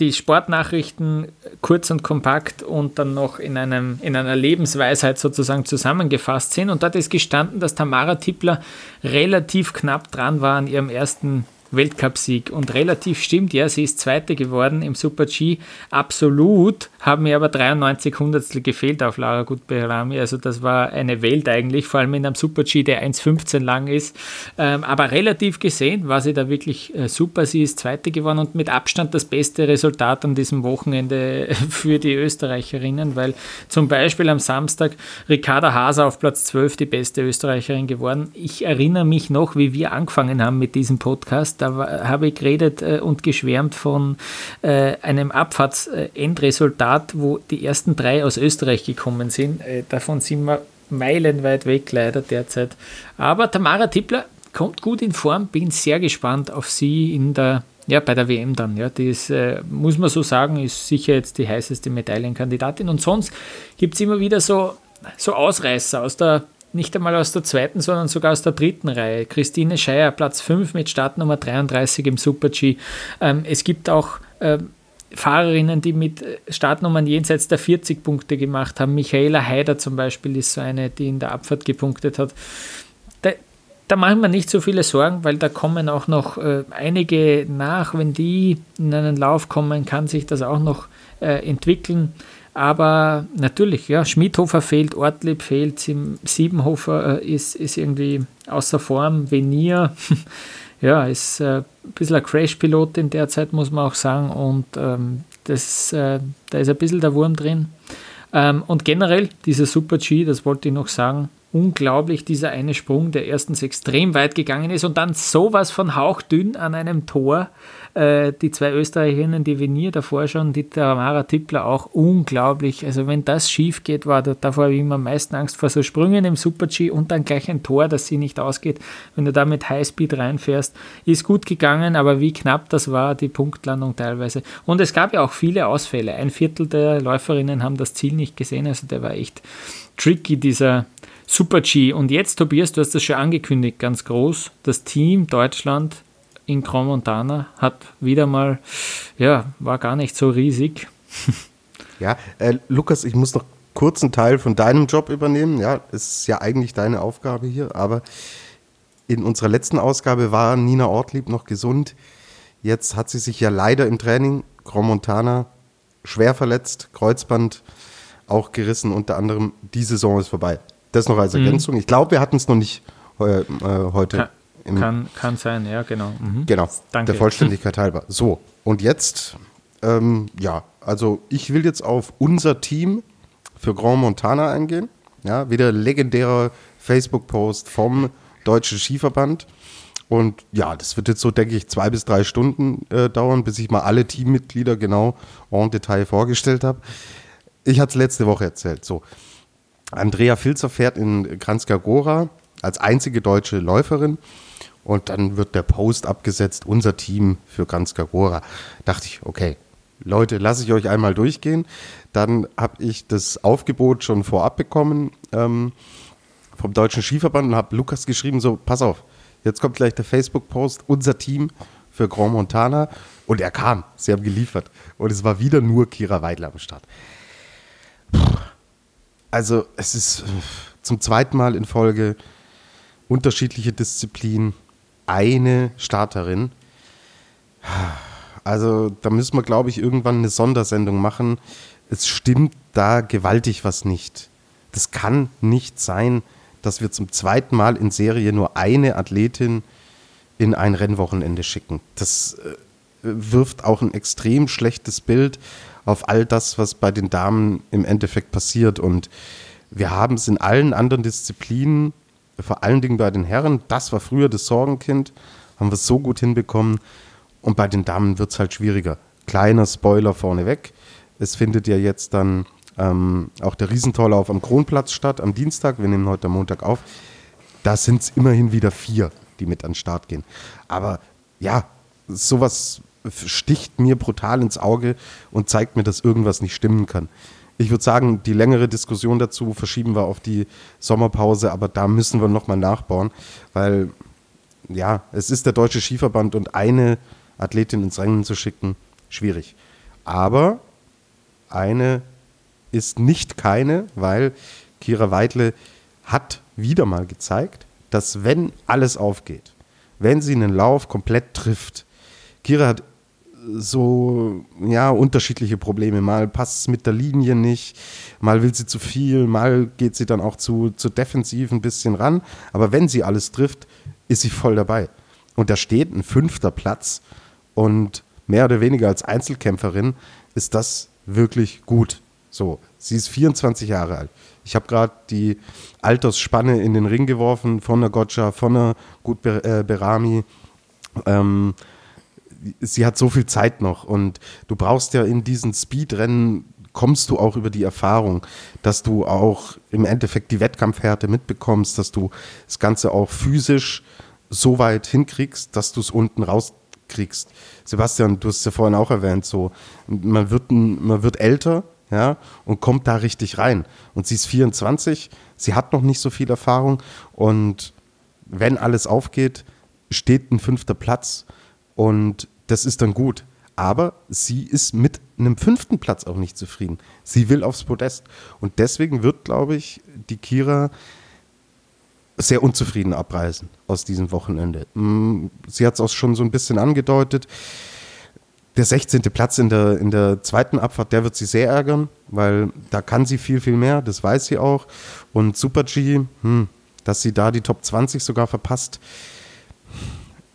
die Sportnachrichten kurz und kompakt und dann noch in, einem, in einer Lebensweisheit sozusagen zusammengefasst sind. Und dort ist gestanden, dass Tamara Tippler relativ knapp dran war an ihrem ersten Weltcupsieg. Und relativ stimmt, ja, sie ist Zweite geworden im Super G. Absolut haben mir aber 93 Hundertstel gefehlt auf Lara Gutberami. Also das war eine Welt eigentlich, vor allem in einem Super G, der 1,15 lang ist. Ähm, aber relativ gesehen war sie da wirklich äh, super. Sie ist Zweite geworden und mit Abstand das beste Resultat an diesem Wochenende für die Österreicherinnen, weil zum Beispiel am Samstag Ricarda Haser auf Platz 12 die beste Österreicherin geworden. Ich erinnere mich noch, wie wir angefangen haben mit diesem Podcast da habe ich geredet äh, und geschwärmt von äh, einem Abfahrtsendresultat, wo die ersten drei aus Österreich gekommen sind. Äh, davon sind wir meilenweit weg leider derzeit. Aber Tamara Tippler kommt gut in Form, bin sehr gespannt auf sie in der ja, bei der WM dann. Ja, die ist, äh, muss man so sagen, ist sicher jetzt die heißeste Medaillenkandidatin. Und sonst gibt es immer wieder so, so Ausreißer aus der nicht einmal aus der zweiten, sondern sogar aus der dritten Reihe. Christine Scheier, Platz 5 mit Startnummer 33 im Super-G. Ähm, es gibt auch äh, Fahrerinnen, die mit Startnummern jenseits der 40 Punkte gemacht haben. Michaela Haider zum Beispiel ist so eine, die in der Abfahrt gepunktet hat. Da, da machen wir nicht so viele Sorgen, weil da kommen auch noch äh, einige nach. Wenn die in einen Lauf kommen, kann sich das auch noch äh, entwickeln. Aber natürlich, ja, Schmidhofer fehlt, Ortlieb fehlt, Siebenhofer äh, ist, ist irgendwie außer Form, Venier, (laughs) ja, ist äh, ein bisschen ein Crash-Pilot in der Zeit, muss man auch sagen. Und ähm, das, äh, da ist ein bisschen der Wurm drin. Ähm, und generell, dieser Super G, das wollte ich noch sagen, unglaublich, dieser eine Sprung, der erstens extrem weit gegangen ist und dann sowas von hauchdünn an einem Tor. Äh, die zwei Österreicherinnen, die Venier davor schon, die Tamara Tippler auch unglaublich. Also wenn das schief geht, war da, davor habe ich immer am meisten Angst vor so Sprüngen im Super-G und dann gleich ein Tor, das sie nicht ausgeht. Wenn du da mit Highspeed reinfährst, ist gut gegangen, aber wie knapp das war, die Punktlandung teilweise. Und es gab ja auch viele Ausfälle. Ein Viertel der Läuferinnen haben das Ziel nicht gesehen, also der war echt tricky, dieser, Super G. Und jetzt, Tobias, du hast das schon angekündigt, ganz groß. Das Team Deutschland in Grand Montana hat wieder mal, ja, war gar nicht so riesig. (laughs) Ja, äh, Lukas, ich muss noch kurz einen Teil von deinem Job übernehmen. Ja, es ist ja eigentlich deine Aufgabe hier, aber in unserer letzten Ausgabe war Nina Ortlieb noch gesund. Jetzt hat sie sich ja leider im Training Grand Montana schwer verletzt, Kreuzband auch gerissen, unter anderem die Saison ist vorbei. Das noch als mhm. Ergänzung. Mhm. Ich glaube, wir hatten es noch nicht äh, heute. Kann, kann, kann, sein, ja, genau. Mhm. Genau, Danke. der Vollständigkeit halber. So, und jetzt, ähm, ja, also ich will jetzt auf unser Team für Grand Montana eingehen. Ja, wieder legendärer Facebook-Post vom Deutschen Skiverband. Und ja, das wird jetzt so, denke ich, zwei bis drei Stunden äh, dauern, bis ich mal alle Teammitglieder genau en Detail vorgestellt habe. Ich hatte es letzte Woche erzählt. So, Andrea Filzer fährt in Kranjska Gora als einzige deutsche Läuferin. Und dann wird der Post abgesetzt, unser Team für Kranjska Gora. Dachte ich, okay, Leute, lasse ich euch einmal durchgehen. Dann habe ich das Aufgebot schon vorab bekommen ähm, vom Deutschen Skiverband und habe Lukas geschrieben, so, pass auf, jetzt kommt gleich der Facebook-Post, unser Team für Grand Montana. Und er kam, sie haben geliefert. Und es war wieder nur Kira Weidler am Start. Also es ist zum zweiten Mal in Folge unterschiedliche Disziplinen, eine Starterin. Also da müssen wir, glaube ich, irgendwann eine Sondersendung machen. Es stimmt da gewaltig was nicht. Das kann nicht sein, dass wir zum zweiten Mal in Serie nur eine Athletin in ein Rennwochenende schicken. Das äh, wirft auch ein extrem schlechtes Bild auf all das, was bei den Damen im Endeffekt passiert. Und wir haben es in allen anderen Disziplinen, vor allen Dingen bei den Herren, das war früher das Sorgenkind, haben wir es so gut hinbekommen. Und bei den Damen wird es halt schwieriger. Kleiner Spoiler vorneweg. Es findet ja jetzt dann ähm, auch der Riesentorlauf am Kronplatz statt, am Dienstag. Wir nehmen heute am Montag auf. Da sind es immerhin wieder vier, die mit an den Start gehen. Aber ja, sowas sticht mir brutal ins Auge und zeigt mir, dass irgendwas nicht stimmen kann. Ich würde sagen, die längere Diskussion dazu verschieben wir auf die Sommerpause, aber da müssen wir nochmal nachbauen, weil ja, es ist der Deutsche Skiverband und eine Athletin ins Rennen zu schicken, schwierig. Aber eine ist nicht keine, weil Kira Weidle hat wieder mal gezeigt, dass wenn alles aufgeht, wenn sie einen Lauf komplett trifft, Kira hat so ja unterschiedliche Probleme. Mal passt es mit der Linie nicht, mal will sie zu viel, mal geht sie dann auch zu, zu defensiv ein bisschen ran. Aber wenn sie alles trifft, ist sie voll dabei. Und da steht ein fünfter Platz und mehr oder weniger als Einzelkämpferin ist das wirklich gut. So, sie ist 24 Jahre alt. Ich habe gerade die Altersspanne in den Ring geworfen von der Gotcha, von der Gut äh, Berami. Ähm, sie hat so viel Zeit noch und du brauchst ja in diesen Speedrennen kommst du auch über die Erfahrung, dass du auch im Endeffekt die Wettkampfhärte mitbekommst, dass du das Ganze auch physisch so weit hinkriegst, dass du es unten rauskriegst. Sebastian, du hast es ja vorhin auch erwähnt, so man wird, man wird älter, ja, und kommt da richtig rein. Und sie ist 24, sie hat noch nicht so viel Erfahrung und wenn alles aufgeht, steht ein fünfter Platz und das ist dann gut. Aber sie ist mit einem fünften Platz auch nicht zufrieden. Sie will aufs Podest. Und deswegen wird, glaube ich, die Kira sehr unzufrieden abreisen aus diesem Wochenende. Mm, sie hat es auch schon so ein bisschen angedeutet. Der 16. Platz in der, in der zweiten Abfahrt, der wird sie sehr ärgern, weil da kann sie viel, viel mehr, das weiß sie auch. Und Super G, hm, dass sie da die Top 20 sogar verpasst,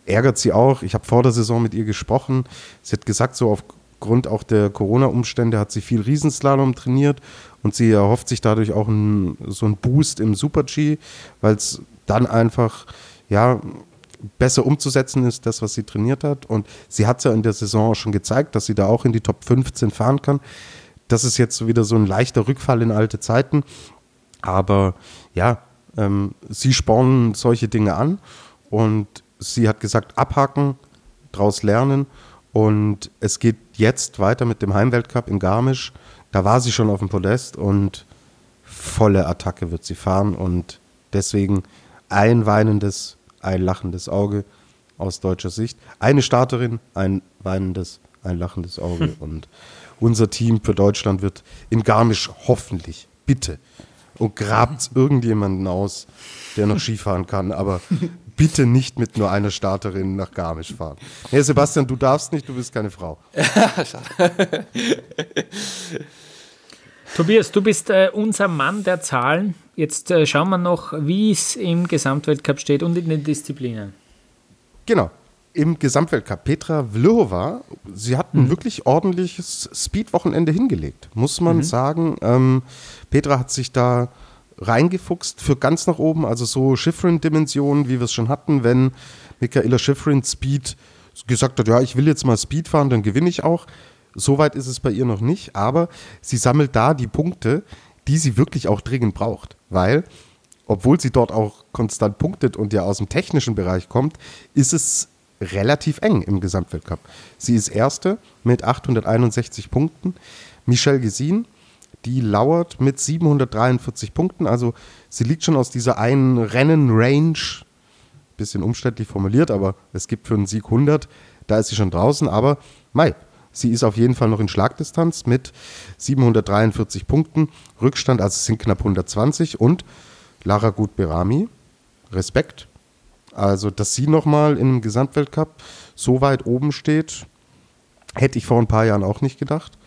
ärgert sie auch. Ich habe vor der Saison mit ihr gesprochen. Sie hat gesagt, so aufgrund auch der Corona-Umstände hat sie viel Riesenslalom trainiert und sie erhofft sich dadurch auch ein, so einen Boost im Super-G, weil es dann einfach, ja, besser umzusetzen ist, das, was sie trainiert hat. Und sie hat es ja in der Saison auch schon gezeigt, dass sie da auch in die Top 15 fahren kann. Das ist jetzt wieder so ein leichter Rückfall in alte Zeiten. Aber ja, ähm, sie spornen solche Dinge an und sie hat gesagt, abhaken, draus lernen. Und es geht jetzt weiter mit dem Heimweltcup in Garmisch. Da war sie schon auf dem Podest und volle Attacke wird sie fahren. Und deswegen ein weinendes, ein lachendes Auge aus deutscher Sicht. Eine Starterin, ein weinendes, ein lachendes Auge. Hm. (laughs) Und unser Team für Deutschland wird in Garmisch hoffentlich, bitte, und grabt (laughs) irgendjemanden aus, der noch Skifahren kann, aber bitte nicht mit nur einer Starterin nach Garmisch fahren. Hey Sebastian, du darfst nicht, du bist keine Frau. (laughs) Tobias, du bist äh, unser Mann der Zahlen. Jetzt äh, schauen wir noch, wie es im Gesamtweltcup steht und in den Disziplinen. Genau. Im Gesamtweltcup Petra Vlhova, sie hat ein mhm. wirklich ordentliches Speed-Wochenende hingelegt, muss man mhm. sagen. Ähm, Petra hat sich da reingefuchst für ganz nach oben, also so Schifrin-Dimensionen, wie wir es schon hatten, wenn Michaela Schifrin Speed gesagt hat, ja, ich will jetzt mal Speed fahren, dann gewinne ich auch. Soweit ist es bei ihr noch nicht, aber sie sammelt da die Punkte, die sie wirklich auch dringend braucht, weil obwohl sie dort auch konstant punktet und ja aus dem technischen Bereich kommt, ist es relativ eng im Gesamtweltcup. Sie ist Erste mit 861 Punkten. Michelle Gesin, die lauert mit 743 Punkten. Also sie liegt schon aus dieser einen Rennen-Range, bisschen umständlich formuliert, aber es gibt für einen Sieg 100. Da ist sie schon draußen, aber Mai, Sie ist auf jeden Fall noch in Schlagdistanz mit 743 Punkten. Rückstand, also es sind knapp 120. Und Lara Gut-Berami, Respekt. Also, dass sie nochmal im Gesamtweltcup so weit oben steht, hätte ich vor ein paar Jahren auch nicht gedacht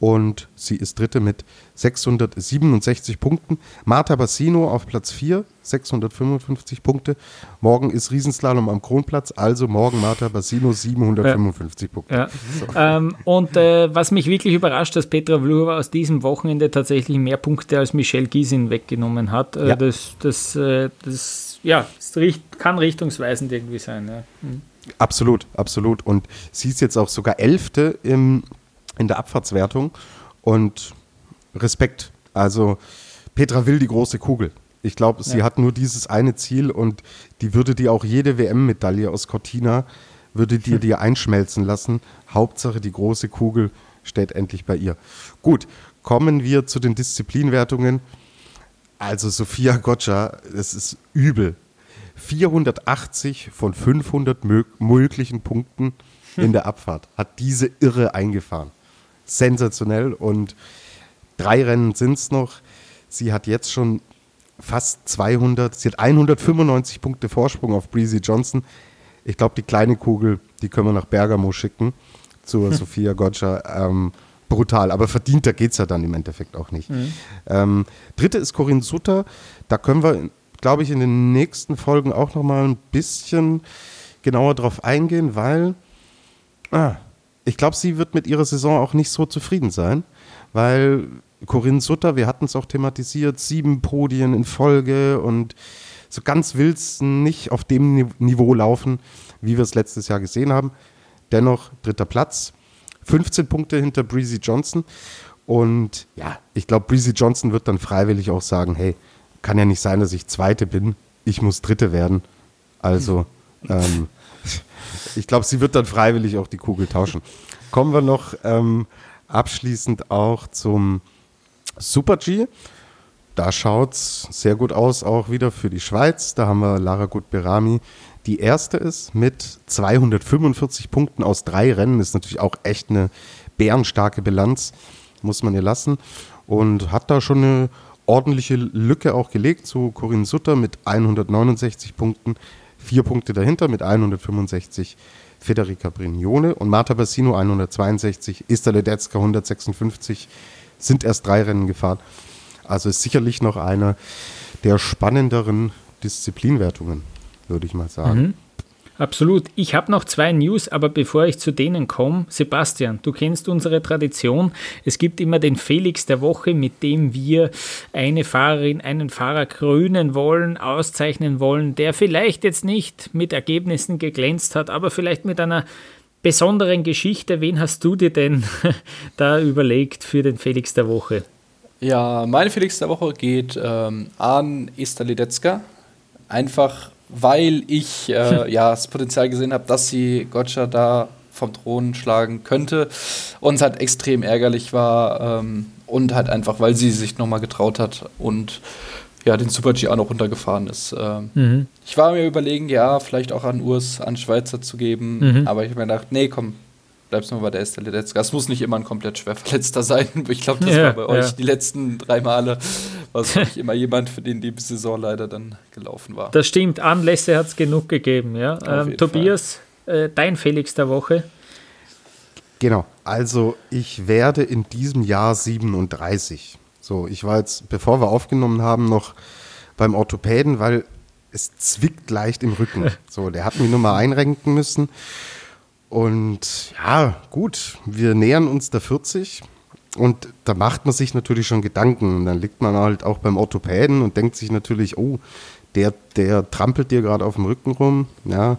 und sie ist Dritte mit 667 Punkten. Marta Bassino auf Platz 4, 655 Punkte. Morgen ist Riesenslalom am Kronplatz, also morgen Marta Bassino 755 ja. Punkte. Ja. So. Ähm, und äh, was mich wirklich überrascht, dass Petra Vlhova aus diesem Wochenende tatsächlich mehr Punkte als Michelle Giesin weggenommen hat. Äh, ja. Das, das, äh, das, ja, das kann richtungsweisend irgendwie sein. Ja. Mhm. Absolut, absolut. Und sie ist jetzt auch sogar Elfte im in der Abfahrtswertung. Und Respekt. Also Petra will die große Kugel. Ich glaube, sie ja. hat nur dieses eine Ziel und die würde dir auch jede WM-Medaille aus Cortina, würde dir hm. dir (laughs) einschmelzen lassen. Hauptsache die große Kugel steht endlich bei ihr. Gut, kommen wir zu den Disziplinwertungen. Also Sophia Gotcha, es ist übel. 480 von 500 möglichen Punkten in (laughs) der Abfahrt hat diese Irre eingefahren sensationell und drei Rennen sind es noch. Sie hat jetzt schon fast 200, sie hat 195 Punkte Vorsprung auf Breezy Johnson. Ich glaube, die kleine Kugel, die können wir nach Bergamo schicken zur hm. (laughs) Sophia Gotcha. Ähm, brutal, aber verdienter geht es ja dann im Endeffekt auch nicht. Mhm. Ähm, dritte ist Corinne Sutter. Da können wir, glaube ich, in den nächsten Folgen auch noch mal ein bisschen genauer drauf eingehen, weil ah, ich glaube, sie wird mit ihrer Saison auch nicht so zufrieden sein, weil Corinne Sutter, wir hatten es auch thematisiert, sieben Podien in Folge und so ganz will es nicht auf dem Niveau laufen, wie wir es letztes Jahr gesehen haben. Dennoch dritter Platz, 15 Punkte hinter Breezy Johnson. Und ja, ich glaube, Breezy Johnson wird dann freiwillig auch sagen, hey, kann ja nicht sein, dass ich Zweite bin, ich muss Dritte werden. Also (laughs) ähm, ich glaube, sie wird dann freiwillig auch die Kugel tauschen. Kommen wir noch ähm, abschließend auch zum Super G. Da schaut es sehr gut aus, auch wieder für die Schweiz. Da haben wir Lara Gut-Berami, die erste ist mit 245 Punkten aus drei Rennen. Ist natürlich auch echt eine bärenstarke Bilanz, muss man ihr lassen. Und hat da schon eine ordentliche Lücke auch gelegt zu Corinne Sutter mit 169 Punkten. Vier Punkte dahinter mit 165 Federica Brignone und Marta Bassino 162, Esther Ledetzka 156, sind erst drei Rennen gefahren. Also ist sicherlich noch eine der spannenderen Disziplinwertungen, würde ich mal sagen. Mhm. Absolut. Ich habe noch zwei News, aber bevor ich zu denen komme, Sebastian, du kennst unsere Tradition. Es gibt immer den Felix der Woche, mit dem wir eine Fahrerin, einen Fahrer krönen wollen, auszeichnen wollen, der vielleicht jetzt nicht mit Ergebnissen geglänzt hat, aber vielleicht mit einer besonderen Geschichte. Wen hast du dir denn (laughs) da überlegt für den Felix der Woche? Ja, meine Felix der Woche geht ähm, an Esther Ledetzka. Einfach weil ich äh, ja das Potenzial gesehen habe, dass sie Gotcha da vom Thron schlagen könnte und es halt extrem ärgerlich war ähm, und halt einfach, weil sie sich nochmal getraut hat und ja, den Super G auch noch runtergefahren ist. Ähm, mhm. Ich war mir überlegen, ja, vielleicht auch an Urs, an Schweizer zu geben, mhm. aber ich habe mir gedacht, nee, komm, bleibst nur bei der Estelle Letzka. Es muss nicht immer ein komplett schwer Verletzter sein. (laughs) Ich glaube, das ja, war bei euch ja. die letzten drei Male, was nicht immer jemand, für den die Saison leider dann gelaufen war. Das stimmt, Anlässe hat es genug gegeben. Ja. Ähm, Tobias, äh, dein Felix der Woche. Genau, also ich werde in diesem Jahr 37. So, ich war jetzt, bevor wir aufgenommen haben, noch beim Orthopäden, weil es zwickt leicht im Rücken. (laughs) So, der hat mich nur mal einrenken müssen. Und ja, gut, wir nähern uns der 40 und da macht man sich natürlich schon Gedanken. Und dann liegt man halt auch beim Orthopäden und denkt sich natürlich, oh, der, der trampelt dir gerade auf dem Rücken rum. Ja,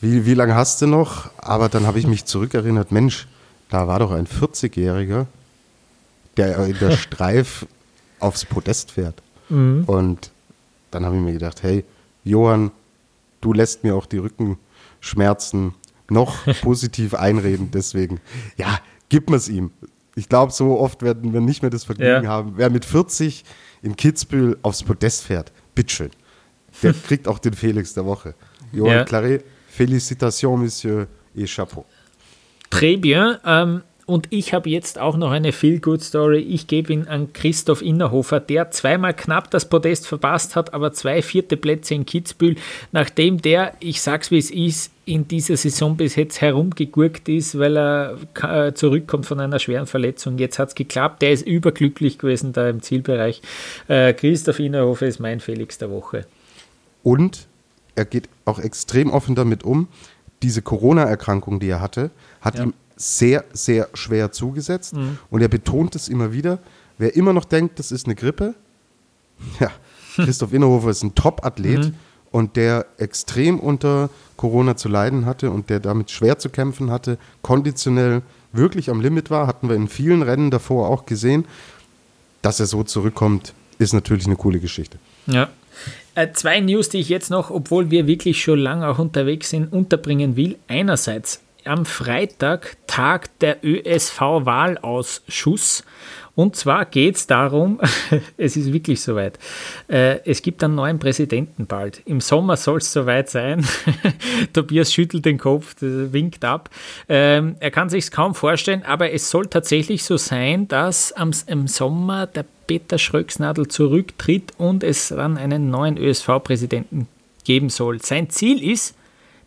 wie, wie lange hast du noch? Aber dann habe ich mich zurückerinnert, Mensch, da war doch ein 40-Jähriger, der in der (laughs) Streif aufs Podest fährt. Mhm. Und dann habe ich mir gedacht, hey, Johann, du lässt mir auch die Rückenschmerzen noch (laughs) positiv einreden. Deswegen, ja, gib mir es ihm. Ich glaube, so oft werden wir nicht mehr das Vergnügen ja. haben. Wer mit 40 in Kitzbühel aufs Podest fährt, bitteschön. Der (laughs) kriegt auch den Felix der Woche. Johann ja. Claret, Félicitations, Monsieur, et Chapeau. Très bien. Ähm, und ich habe jetzt auch noch eine Feel-Good-Story. Ich gebe ihn an Christoph Innerhofer, der zweimal knapp das Podest verpasst hat, aber zwei vierte Plätze in Kitzbühel, nachdem der, ich sag's wie es ist, in dieser Saison bis jetzt herumgegurkt ist, weil er äh, zurückkommt von einer schweren Verletzung. Jetzt hat es geklappt. Der ist überglücklich gewesen da im Zielbereich. Äh, Christoph Innerhofer ist mein Felix der Woche. Und er geht auch extrem offen damit um. Diese Corona-Erkrankung, die er hatte, hat ja. ihm sehr, sehr schwer zugesetzt. Mhm. Und er betont es immer wieder. Wer immer noch denkt, das ist eine Grippe, ja, (laughs) Christoph Innerhofer ist ein Top-Athlet mhm. und der extrem unter Corona zu leiden hatte und der damit schwer zu kämpfen hatte, konditionell wirklich am Limit war, hatten wir in vielen Rennen davor auch gesehen. Dass er so zurückkommt, ist natürlich eine coole Geschichte. Ja. Äh, zwei News, die ich jetzt noch, obwohl wir wirklich schon lange auch unterwegs sind, unterbringen will. Einerseits am Freitag tagt der ÖSV-Wahlausschuss. Und zwar geht es darum, (laughs) es ist wirklich soweit, äh, es gibt einen neuen Präsidenten bald. Im Sommer soll es soweit sein. (laughs) Tobias schüttelt den Kopf, winkt ab. Ähm, er kann sich kaum vorstellen, aber es soll tatsächlich so sein, dass am, im Sommer der Peter Schröcksnadel zurücktritt und es dann einen neuen ÖSV-Präsidenten geben soll. Sein Ziel ist,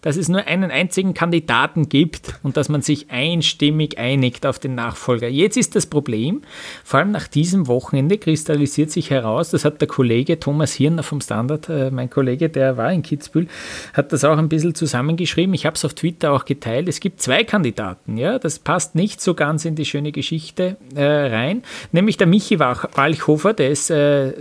dass es nur einen einzigen Kandidaten gibt und dass man sich einstimmig einigt auf den Nachfolger. Jetzt ist das Problem, vor allem nach diesem Wochenende kristallisiert sich heraus, das hat der Kollege Thomas Hirner vom Standard, äh, mein Kollege, der war in Kitzbühel, hat das auch ein bisschen zusammengeschrieben. Ich habe es auf Twitter auch geteilt. Es gibt zwei Kandidaten, ja, das passt nicht so ganz in die schöne Geschichte äh, rein, nämlich der Michi Walchhofer, der ist äh,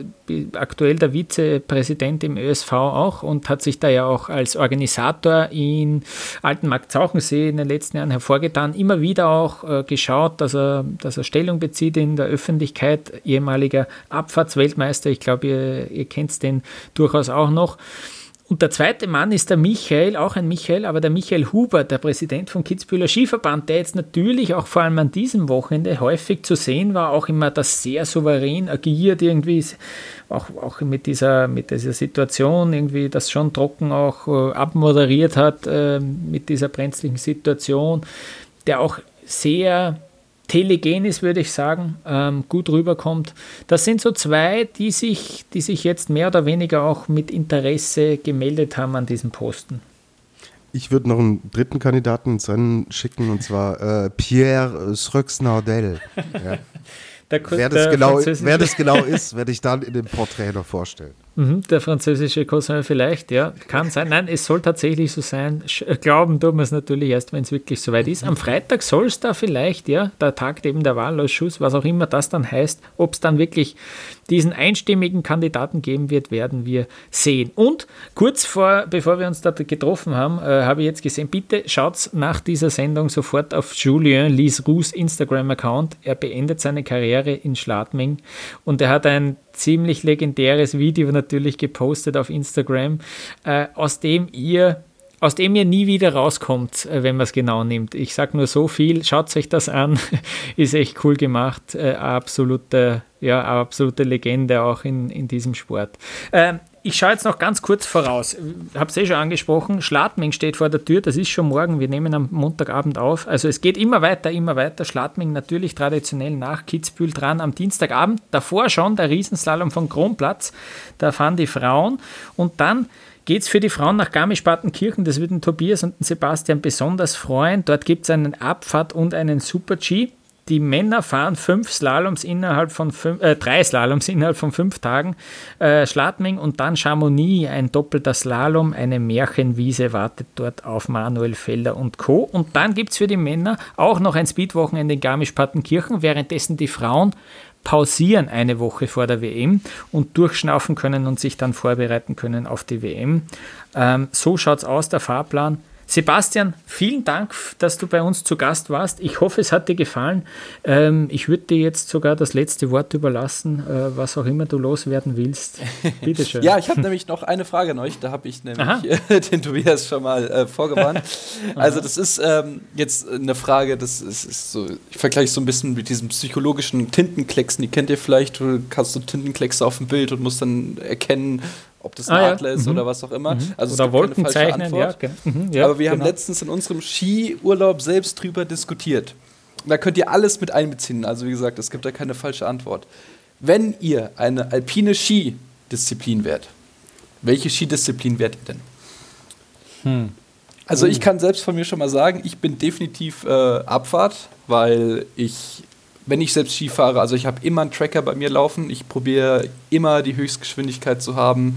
aktuell der Vizepräsident im ÖSV auch und hat sich da ja auch als Organisator in Altenmarkt-Zauchensee in den letzten Jahren hervorgetan, immer wieder auch äh, geschaut, dass er, dass er Stellung bezieht in der Öffentlichkeit, ehemaliger Abfahrtsweltmeister, ich glaube, ihr, ihr kennt den durchaus auch noch. Und der zweite Mann ist der Michael, auch ein Michael, aber der Michael Huber, der Präsident vom Kitzbüheler Skiverband, der jetzt natürlich auch vor allem an diesem Wochenende häufig zu sehen war, auch immer das sehr souverän agiert, irgendwie auch, auch mit, dieser, mit dieser Situation, irgendwie das schon trocken auch äh, abmoderiert hat äh, mit dieser brenzlichen Situation, der auch sehr telegen ist, würde ich sagen, ähm, gut rüberkommt. Das sind so zwei, die sich, die sich jetzt mehr oder weniger auch mit Interesse gemeldet haben an diesem Posten. Ich würde noch einen dritten Kandidaten ins Rennen schicken, und zwar äh, Pierre Sröx-Nardel. (laughs) Ja. wer, das genau, wer das genau ist, werde ich dann in dem Porträt noch vorstellen. Mhm, der französische Cousin vielleicht, ja, kann sein. Nein, es soll tatsächlich so sein. Äh, glauben tun wir es natürlich erst, wenn es wirklich soweit ist. Am Freitag soll es da vielleicht, ja, der Tag eben der Wahlausschuss, was auch immer das dann heißt, ob es dann wirklich diesen einstimmigen Kandidaten geben wird, werden wir sehen. Und kurz vor, bevor wir uns da getroffen haben, äh, habe ich jetzt gesehen, bitte schaut nach dieser Sendung sofort auf Julien Lisroux Instagram-Account. Er beendet seine Karriere in Schladming und er hat ein ziemlich legendäres Video natürlich gepostet auf Instagram, äh, aus dem ihr aus dem ihr nie wieder rauskommt, äh, wenn man es genau nimmt. Ich sage nur so viel, schaut euch das an, (laughs) ist echt cool gemacht, äh, absolute, ja, absolute Legende auch in, in diesem Sport. Ähm, ich schaue jetzt noch ganz kurz voraus. Ich habe es eh schon angesprochen. Schladming steht vor der Tür. Das ist schon morgen. Wir nehmen am Montagabend auf. Also es geht immer weiter, immer weiter. Schladming natürlich traditionell nach Kitzbühel dran am Dienstagabend. Davor schon der Riesenslalom von Kronplatz. Da fahren die Frauen. Und dann geht es für die Frauen nach Garmisch-Partenkirchen. Das würden Tobias und Sebastian besonders freuen. Dort gibt es einen Abfahrt und einen Super-G. Die Männer fahren fünf Slaloms innerhalb von fünf, äh, drei Slaloms innerhalb von fünf Tagen. Äh, Schladming und dann Chamonix, ein doppelter Slalom, eine Märchenwiese wartet dort auf Manuel Felder und Co. Und dann gibt es für die Männer auch noch ein Speedwochenende in Garmisch-Partenkirchen, währenddessen die Frauen pausieren eine Woche vor der WM und durchschnaufen können und sich dann vorbereiten können auf die WM. Ähm, so schaut es aus, der Fahrplan. Sebastian, vielen Dank, dass du bei uns zu Gast warst. Ich hoffe, es hat dir gefallen. Ähm, ich würde dir jetzt sogar das letzte Wort überlassen, äh, was auch immer du loswerden willst. (laughs) Bitte schön. ja, ich habe nämlich noch eine Frage an euch. Da habe ich nämlich (laughs) den Tobias schon mal äh, vorgewarnt. (laughs) also das ist ähm, jetzt eine Frage, das ist, ist so, ich vergleiche so ein bisschen mit diesem psychologischen Tintenklecksen. Die kennt ihr vielleicht. Du kannst so Tintenkleckse auf dem Bild und musst dann erkennen, ob das ein ah, Adler ja. ist mhm. oder was auch immer. Mhm. Also oder Wolkenzeichnen, ja, mhm, ja, Aber wir genau. haben letztens in unserem Skiurlaub selbst drüber diskutiert. Da könnt ihr alles mit einbeziehen. Also wie gesagt, es gibt da keine falsche Antwort. Wenn ihr eine alpine Skidisziplin wärt, welche Skidisziplin wärt ihr denn? Hm. Also ich kann selbst von mir schon mal sagen, ich bin definitiv äh, Abfahrt, weil ich wenn ich selbst Ski fahre, also ich habe immer einen Tracker bei mir laufen, ich probiere immer die Höchstgeschwindigkeit zu haben.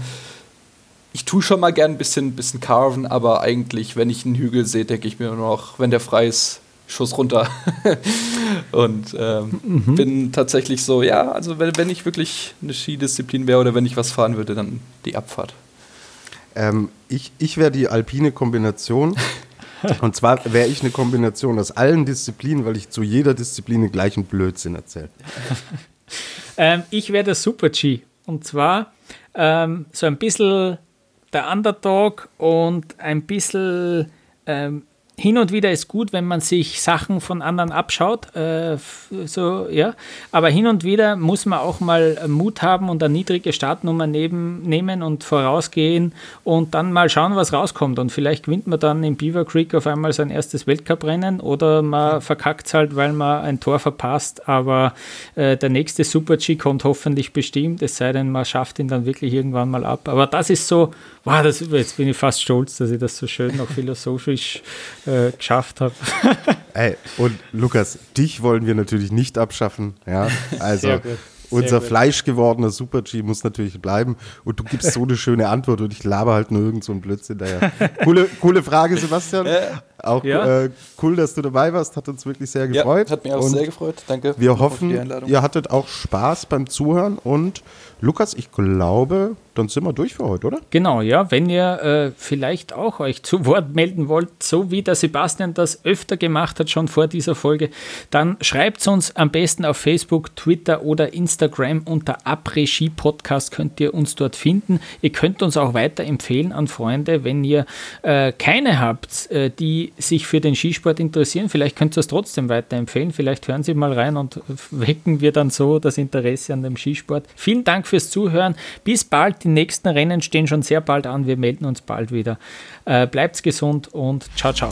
Ich tue schon mal gern ein bisschen, bisschen carven, aber eigentlich, wenn ich einen Hügel sehe, denke ich mir nur noch, wenn der frei ist, Schuss runter. (laughs) und ähm, mhm. bin tatsächlich so, ja, also wenn, wenn ich wirklich eine Skidisziplin wäre oder wenn ich was fahren würde, dann die Abfahrt. Ähm, ich ich wäre die alpine Kombination. (laughs) Und zwar wäre ich eine Kombination aus allen Disziplinen, weil ich zu jeder Disziplin den gleichen Blödsinn erzähle. (laughs) ähm, ich wäre der Super-G. Und zwar ähm, so ein bisschen der Underdog und ein bisschen ähm, hin und wieder ist gut, wenn man sich Sachen von anderen abschaut, äh, so, ja. Aber hin und wieder muss man auch mal Mut haben und eine niedrige Startnummer neben, nehmen und vorausgehen und dann mal schauen, was rauskommt. Und vielleicht gewinnt man dann in Beaver Creek auf einmal sein erstes Weltcuprennen oder man verkackt es halt, weil man ein Tor verpasst. Aber äh, der nächste Super-G kommt hoffentlich bestimmt, es sei denn, man schafft ihn dann wirklich irgendwann mal ab. Aber das ist so, wow, das, jetzt bin ich fast stolz, dass ich das so schön noch (laughs) philosophisch äh, geschafft habe. (laughs) Ey, und Lukas, dich wollen wir natürlich nicht abschaffen. Ja, also unser fleischgewordener Super-G muss natürlich bleiben. Und du gibst so eine schöne Antwort und ich laber halt nur irgend so einen Blödsinn daher. Coole, coole Frage, Sebastian. Auch ja. äh, cool, dass du dabei warst. Hat uns wirklich sehr gefreut. Ja, hat mich auch und sehr gefreut. Danke. Wir hoffen, ihr hattet auch Spaß beim Zuhören und Lukas, ich glaube, dann sind wir durch für heute, oder? Genau, ja. Wenn ihr äh, vielleicht auch euch zu Wort melden wollt, so wie der Sebastian das öfter gemacht hat, schon vor dieser Folge, dann schreibt uns am besten auf Facebook, Twitter oder Instagram unter Après-Ski Podcast könnt ihr uns dort finden. Ihr könnt uns auch weiterempfehlen an Freunde, wenn ihr äh, keine habt, äh, die sich für den Skisport interessieren. Vielleicht könnt ihr es trotzdem weiterempfehlen. Vielleicht hören Sie mal rein und wecken wir dann so das Interesse an dem Skisport. Vielen Fürs Zuhören. Bis bald. Die nächsten Rennen stehen schon sehr bald an. Wir melden uns bald wieder. Äh, bleibt's gesund und ciao, ciao.